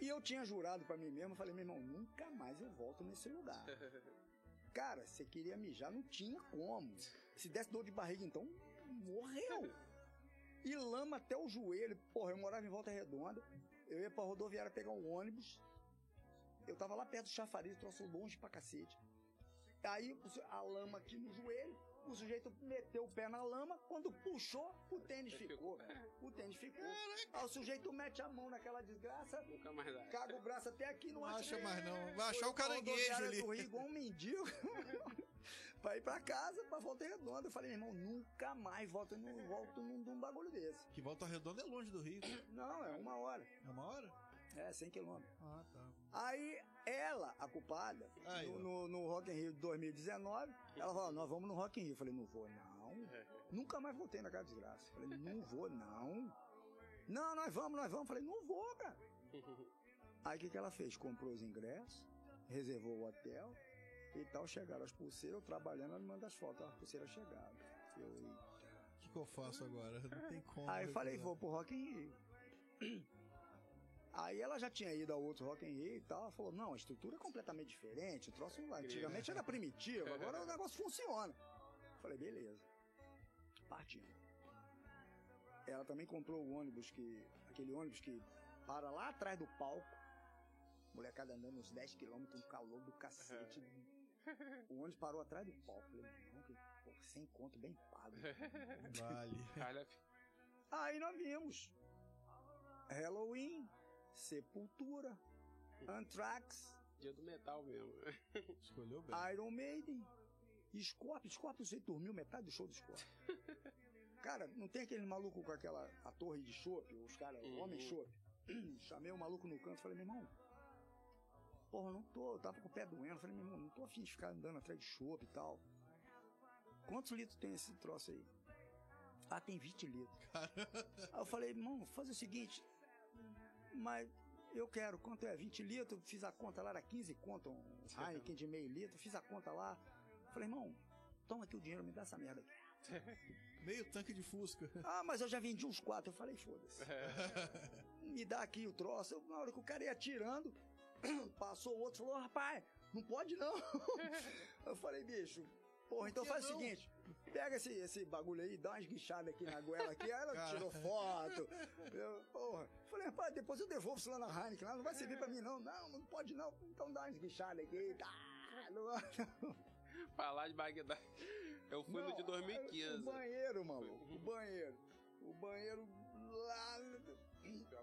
E eu tinha jurado pra mim mesmo, eu falei, meu irmão, nunca mais eu volto nesse lugar. Cara, você queria mijar, não tinha como. Se desse dor de barriga, então, morreu. E lama até o joelho. Porra, eu morava em Volta Redonda. Eu ia pra rodoviária pegar um ônibus. Eu tava lá perto do chafariz, troço longe pra cacete. Aí a lama aqui no joelho, o sujeito meteu o pé na lama, quando puxou, o tênis ficou. O tênis ficou. Aí o sujeito mete a mão naquela desgraça, Nunca mais dá. caga o braço até aqui, não Não acha acha mais não. Vai achar o caranguejo ali. do Rio igual um mendigo. pra ir pra casa, pra volta redonda. Eu falei, meu irmão, nunca mais volto, num, volto num, num bagulho desse. Que Volta Redonda é longe do Rio. Não, é uma hora. É uma hora? É, 100 quilômetros. Ah, tá. Aí, ela, a culpada, Aí, no, no, no Rock in Rio de 2019, ela falou, nós vamos no Rock in Rio. Eu falei, não vou, não. Nunca mais voltei naquela desgraça. Eu falei, não vou, não. Não, nós vamos, nós vamos. Eu falei, não vou, cara. Aí o que, que ela fez? Comprou os ingressos, reservou o hotel e tal. Chegaram as pulseiras, eu trabalhando, ela me manda as fotos, as pulseiras chegaram. Eu, eita. O que, que eu faço agora? Não tem como. Aí eu falei, recusar. vou pro Rock in Rio. Aí ela já tinha ido ao outro Rock in Rio e tal. Ela falou, não, a estrutura é completamente diferente. O troço antigamente era primitivo, agora o negócio funciona. Falei, beleza. Partimos. Ela também comprou o ônibus que. aquele ônibus que para lá atrás do palco. Molecada andando uns 10 quilômetros, um calor do cacete. O ônibus parou atrás do palco. Falei, não, que, pô, sem conto, bem pago. Vale. Aí nós vimos Halloween, Sepultura, Anthrax, dia do metal mesmo. Escolheu bem. Iron Maiden, Scorpion. Scorpion, você dormiu metade do show do Scorpion. Cara, não tem aquele maluco com aquela a torre de chope, os caras, o homem Uhum. chope. Chamei o maluco no canto e falei, meu irmão, porra, não tô, eu tava com o pé doendo. Falei, meu irmão, não tô afim de ficar andando atrás de chope e tal. Quantos litros tem esse troço aí? Ah, tem 20 litros. Aí eu falei, irmão, faz o seguinte, mas eu quero, quanto é? 20 litros, fiz a conta lá, era 15 conto, um Heineken de meio litro, fiz a conta lá. Falei, irmão, toma aqui o dinheiro, me dá essa merda aqui. Meio tanque de Fusca. Ah, mas eu já vendi uns quatro. Eu falei, foda-se. Me dá aqui o troço. Eu, na hora que o cara ia tirando, passou o outro e falou, rapaz, não pode não. Eu falei, bicho, Porra, então faz o não? seguinte: pega esse, esse bagulho aí, dá uma esguichada aqui na goela aqui. Aí ela Cara. tirou foto. Eu, porra. Falei, rapaz, depois eu devolvo isso lá na Heineken, lá não vai servir pra mim, não. Não, não pode não. Então dá uma esguichada aqui. Tá, não, Falar de Bagdá. Eu fui no de Não, O 2015. banheiro, maluco. O banheiro. O banheiro lá.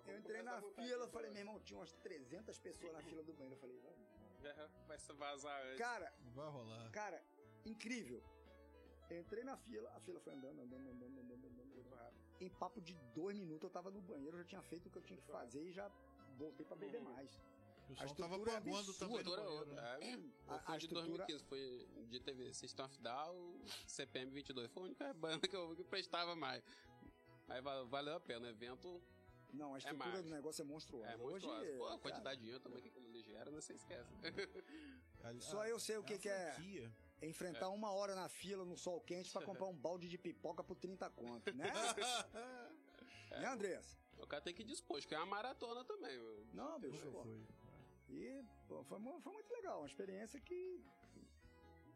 Eu entrei na fila, falei, meu irmão, tinha umas 300 pessoas na fila do banheiro. Eu falei, "Vai." Vai se vazar antes. cara, Não vai rolar. cara, incrível. Entrei na fila, a fila foi andando, andando, andando, andando, andando. andando. Em papo de dois minutos eu tava no banheiro, já tinha feito o que eu tinha que fazer e já voltei pra beber mais. O pessoal tava estrutura é paguando absurda, também no é banheiro. outra. né? É, A- eu a de estrutura- 2015, foi de TV System of Down, CPM 22. Foi a única banda que eu que prestava mais. Aí va- valeu a pena. O evento Não, a estrutura mais. do negócio é monstruosa. é muito Hoje, Pô, a cara, quantidade de dinheiro também que aquilo ali gera, não se esquece. Ali- Só eu sei o é que que é. Enfrentar uma hora na fila no sol quente pra comprar um balde de pipoca por 30 conto, né? né, Andressa? o cara tem que dispor, acho que é uma maratona também. meu. Não, bicho. Pô. foi. E pô, foi, foi muito legal, uma experiência que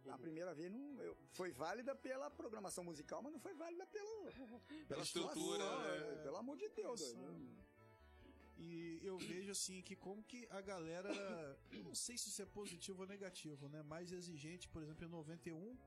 a primeira vez não, eu- foi válida pela programação musical, mas não foi válida pelo, pela estrutura, situação, né? é, Pelo amor de Deus, Nossa. Eu vejo assim que como que a galera, eu não sei se isso é positivo ou negativo, né? Mais exigente, por exemplo, em 91,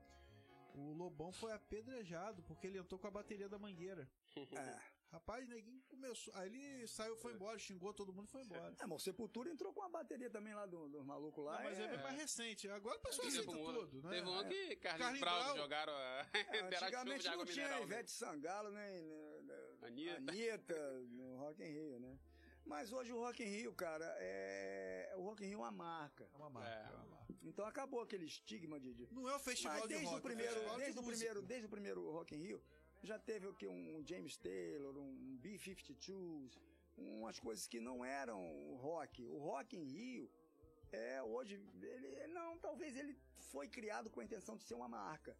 o Lobão foi apedrejado porque ele entrou com a bateria da mangueira. É. Rapaz, neguinho começou. Aí ele saiu, foi embora, xingou todo mundo e foi embora. É, mas o Sepultura entrou com a bateria também lá do- dos malucos lá. Não, mas é, é, bem mais recente. Agora o pessoal aceita um, tudo, né? teve um que Carlinhos Carlinhos Brau Brau. jogaram a... é, antigamente não tinha mineral, né? Ivete Sangalo nem, nem- nem- Anitta. Anitta no Rock in Rio, né? Mas hoje o Rock in Rio, cara, é o Rock in Rio é uma marca. É uma marca. É. é uma marca. Então acabou aquele estigma de, de Não é o festival Mas de desde rock, o primeiro, é de desde o música. primeiro, desde o primeiro Rock in Rio, já teve o que um James Taylor, um B-52s, umas coisas que não eram rock. O Rock in Rio é hoje ele não, talvez ele foi criado com a intenção de ser uma marca,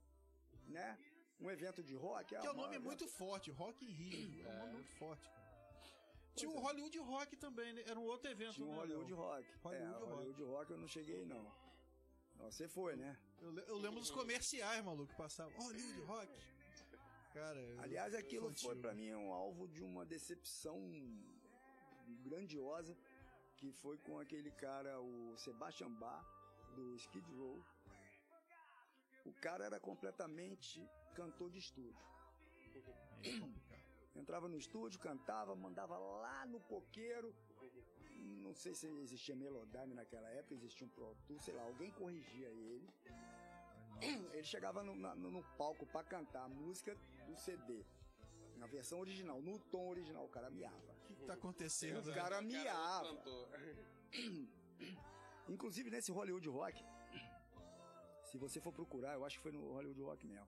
né? Um evento de rock, Que é um nome muito forte, Rock in Rio. É um nome muito forte, cara. Tinha o é. Hollywood Rock também, né? Era um outro evento, tinha um né, Hollywood? Rock. Hollywood é, Rock. Hollywood Rock eu não cheguei não. Você foi, né? Eu, eu lembro dos comerciais, maluco, que passavam. Hollywood Rock. Cara, eu- Aliás, aquilo infantil. foi pra mim um alvo de uma decepção grandiosa, que foi com aquele cara, o Sebastian Bach, do Skid Row. O cara era completamente cantor de estúdio. Entrava no estúdio, cantava, mandava lá no coqueiro. Não sei se existia Melodyne naquela época, existia um Pro sei lá, alguém corrigia ele. Ele chegava no, na- no- no palco pra cantar a música do CD. Na versão original, no tom original, o cara miava. O que, tá acontecendo? O cara é miava. Inclusive nesse Hollywood Rock, se você for procurar, eu acho que foi no Hollywood Rock mesmo.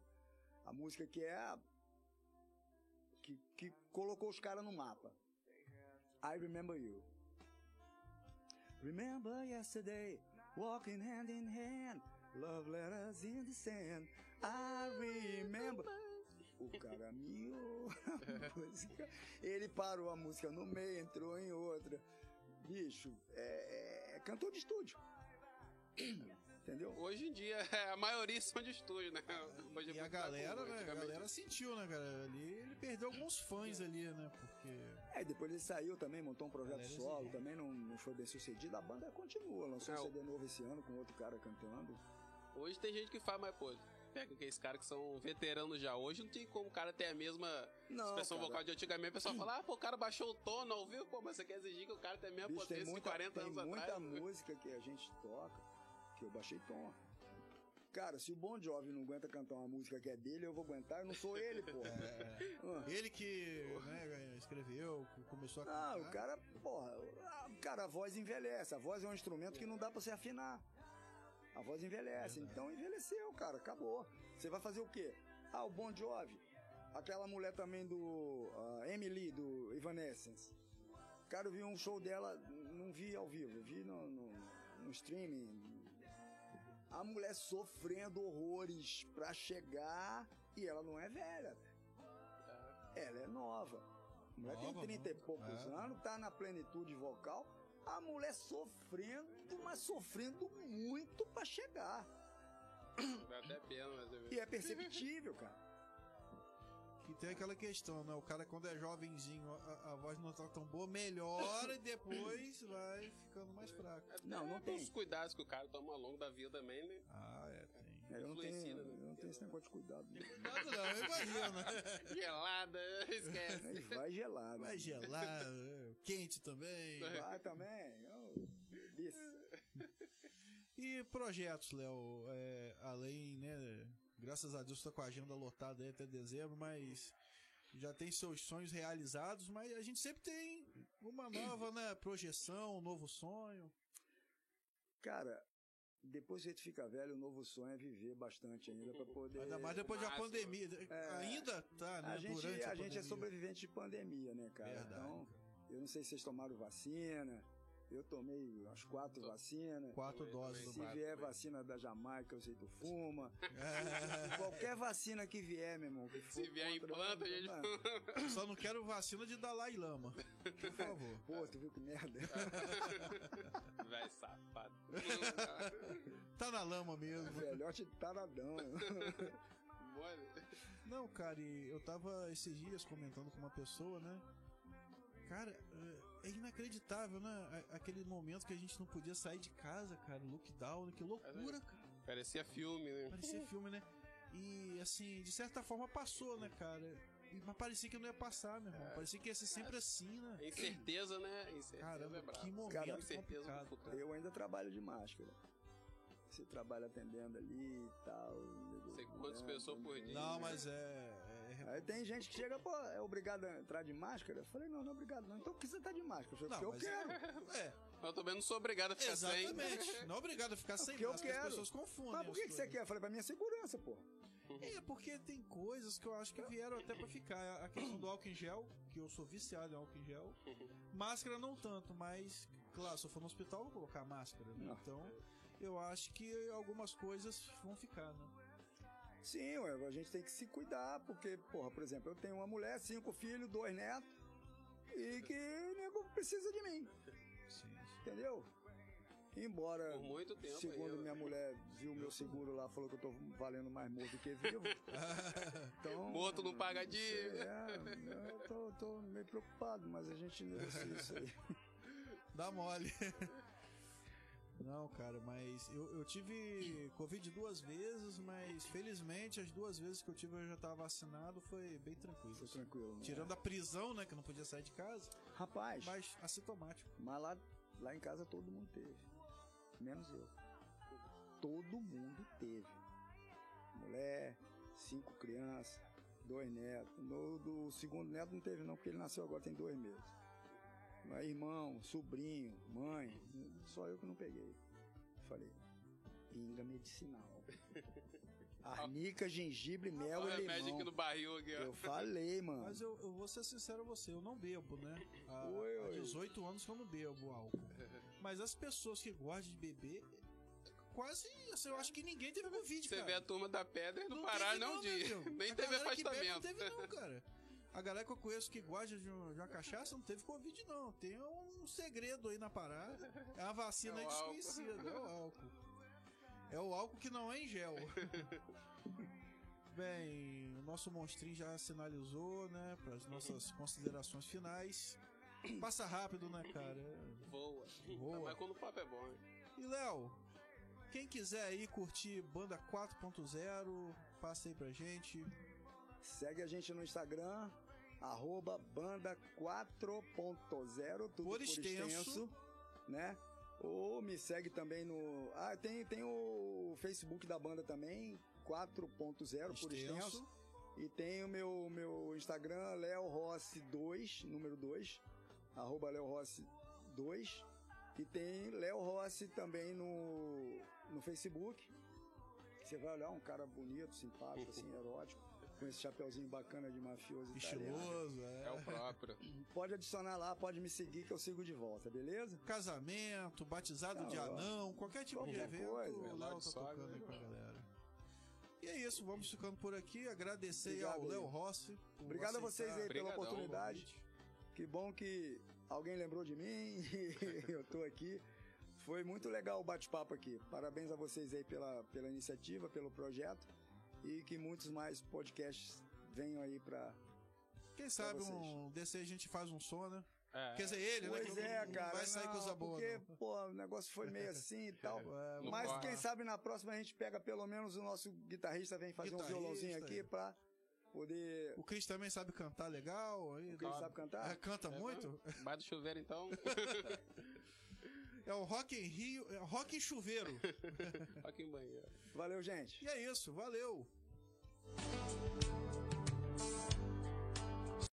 A música que é a. que, que colocou os caras no mapa. I Remember You. Remember yesterday, walking hand in hand, love letters in the sand. I remember. O cara miou a música. Ele parou a música no meio, entrou em outra. Bicho, é, é cantor de estúdio. Entendeu? Hoje em dia, a maioria são de estúdio, né? Hoje é E a muito galera, né? A galera sentiu, né, cara? Ali perdeu alguns fãs ali, né? Porque. É, depois ele saiu também, montou um projeto Galera solo, também não, não foi bem sucedido. A banda continua, lançou É, um CD novo esse ano com outro cara cantando. Hoje tem gente que faz, mas pô, pega aqueles caras que são veteranos já. Hoje não tem como o cara ter a mesma Não, expressão cara. vocal de antigamente. O pessoal fala, ah, pô, o cara baixou o tom, não ouviu? Pô, mas você quer exigir que o cara tenha a mesma Bicho, tem potência de muita, 40 tem anos muita atrás? música que a gente toca que eu baixei tom. Cara, se o Bon Jovi não aguenta cantar uma música que é dele, eu vou aguentar, eu não sou ele, pô. Ah. Ele que né, escreveu, começou a Não, cantar. o cara, porra, a- cara, a voz envelhece. A voz é um instrumento que não dá pra você afinar. A voz envelhece. Então envelheceu, cara, acabou. Você vai fazer o quê? Ah, o Bon Jovi. Aquela mulher também do ah, Emily, do Evanescence. Cara, eu vi um show dela, não vi ao vivo, vi no, no, no streaming. A mulher sofrendo horrores pra chegar e ela não é velha. Ela é nova. A mulher tem Nova, 30 e poucos É. anos, tá na plenitude vocal. A mulher sofrendo, mas sofrendo muito pra chegar. Até pena, mas eu E é perceptível, cara. Que tem aquela questão, né? O cara quando é jovenzinho, a, a voz não tá tão boa, melhora e depois vai ficando mais fraca. Não, não é tem. Os cuidados que o cara toma ao longo da vida também, né? Ah, é, tem. Eu não tenho, né? eu não tenho esse negócio de cuidado. não. Cuidado não, imagina. Gelada, esquece. Vai gelado. Vai gelar, é, quente também. Vai também. Oh, delícia. E projetos, Léo, é, além, né? Graças a Deus está com a agenda lotada aí até dezembro, mas já tem seus sonhos realizados, mas a gente sempre tem uma nova, né, projeção, um novo sonho. Cara, depois que a gente fica velho, o novo sonho é viver bastante ainda pra poder. Ainda mais depois da pandemia. Ainda tá, né? A gente, durante a a, gente é sobrevivente de pandemia, né, cara? Verdade. Então, eu não sei se vocês tomaram vacina. Eu tomei as quatro vacinas. Quatro Também, doses também. Se vier vacina da Jamaica, eu sei que tu fuma. É, Qualquer vacina que vier, meu irmão. Que Se vier implanta, a gente- Ah, Só não quero vacina de Dalai Lama. Por favor. Pô, tu viu que merda? Vai safado. Tá na lama mesmo. Velhote taradão. Mole. Não, cara, e eu tava esses dias comentando com uma pessoa, né? Cara, é- é inacreditável, né? Aquele momento que a gente não podia sair de casa, cara, lockdown, que loucura, cara. Parecia filme, né? Parecia filme, né? E assim, de certa forma passou, né, cara? Mas parecia que não ia passar, meu irmão. Parecia que ia ser sempre assim, né? Incerteza, né? Incerteza Caramba, é brabo. que momento Cara, incerteza complicado. Eu ainda trabalho de máscara. Você trabalha atendendo ali e tal. Sei quantas pessoas por dia. Não, mas é... é- Aí tem gente que chega, pô, é obrigado a entrar de máscara? Eu falei, não, não é obrigado não. Então por que você tá de máscara? Eu falei, Não, eu quero. É, Eu também não sou obrigado a ficar sem. exatamente. Não é obrigado a ficar sem porque eu máscara, as quero. pessoas confundem. Mas por as que, que você quer? Eu falei, pra minha segurança, pô. É, porque tem coisas que eu acho que vieram até pra ficar. A questão do álcool em gel, que eu sou viciado em álcool em gel. Máscara não tanto, mas, claro, se eu for no hospital, eu vou colocar máscara, né? Então, eu acho que algumas coisas vão ficar, né? Sim, ué, a gente tem que se cuidar, porque, porra, por exemplo, eu tenho uma mulher, cinco filhos, dois netos, e que nego precisa de mim, Sim. entendeu? Embora, Por muito tempo segundo aí, eu- minha mulher viu meu seguro lá, falou que eu tô valendo mais morto do que vivo. Então, Morto não paga dívida. É, eu tô, tô meio preocupado, mas a gente negocia isso aí. Dá mole. Não, cara, mas eu, eu tive Covid duas vezes, mas felizmente as duas vezes que eu tive eu já tava vacinado, foi bem tranquilo. Foi tranquilo. né? Tirando a prisão, né, que eu não podia sair de casa, Rapaz, mas assintomático. Mas lá, lá em casa todo mundo teve. Menos eu. Todo mundo teve. Mulher, cinco crianças, dois netos. No, do segundo neto não teve não, porque ele nasceu agora tem dois meses. Irmão, sobrinho, mãe, só eu que não peguei. Falei, pinga medicinal. Arnica, gengibre, mel Olha e o remédio aqui no limão. barril aqui, ó. Eu falei, mano. Mas eu, eu vou ser sincero a você, eu não bebo, né? Há, Oi, há oi. 18 anos que eu não bebo álcool. Mas as pessoas que gostam de beber, quase, assim, eu acho que ninguém teve Covid, Você cara. vê a turma da pedra e não, Não pararam teve não dia. meu? Nem A teve que bebe afastamento. Não teve não, cara. A galera que eu conheço que gosta de, um- de uma cachaça não teve Covid, não. Tem um segredo aí na parada. É uma vacina É desconhecida. É o álcool. É o álcool que não é em gel. Bem, o nosso monstrinho já sinalizou, né, para as nossas considerações finais. Passa rápido, né, cara? Voa. Voa. Mas quando o papo é bom, hein? E Léo, quem quiser aí curtir Banda 4.0, passa aí pra gente. Segue a gente no Instagram, arroba banda 4.0, tudo Por por, extenso. extenso. né? Ou me segue também no... Ah, tem, tem o Facebook da banda também, 4.0 por extenso. E tem o meu, meu Instagram, Léo Rossi 2, número 2, arroba Léo Rossi 2. E tem Léo Rossi também no, no Facebook. Você vai olhar um cara bonito, simpático, assim, erótico, com esse chapeuzinho bacana de mafioso. Estiloso, É é. o próprio. Pode adicionar lá, pode me seguir que eu sigo de volta, beleza? Casamento, batizado Não, de anão, qualquer tipo de qualquer evento, coisa. tá de sogra, tocando aí pra galera. E é isso, vamos ficando por aqui. Agradecer Obrigado ao. Léo Rossi. Obrigado a vocês aí pela Obrigadão, oportunidade. Que bom que alguém lembrou de mim e eu tô aqui Foi muito legal o bate-papo aqui. Parabéns a vocês aí pela, pela iniciativa, pelo projeto e que muitos mais podcasts venham aí pra. Quem sabe vocês. um desse aí a gente faz um som, né? É. Quer dizer, ele, né? Pois que é, não cara. Vai sair não, coisa boa. Porque, não. pô, o negócio foi meio assim e tal. É, Mas quem sabe na próxima a gente pega pelo menos o nosso guitarrista vem fazer um Guitarrista, violãozinho aqui é. pra poder. O Cris também sabe cantar legal. Aí, O Cris sabe cantar? É, canta É muito? Vai do chuveiro então. É o Rock em Rio, é Rock em Chuveiro. Aqui em banheiro. Valeu, gente. e é isso, valeu.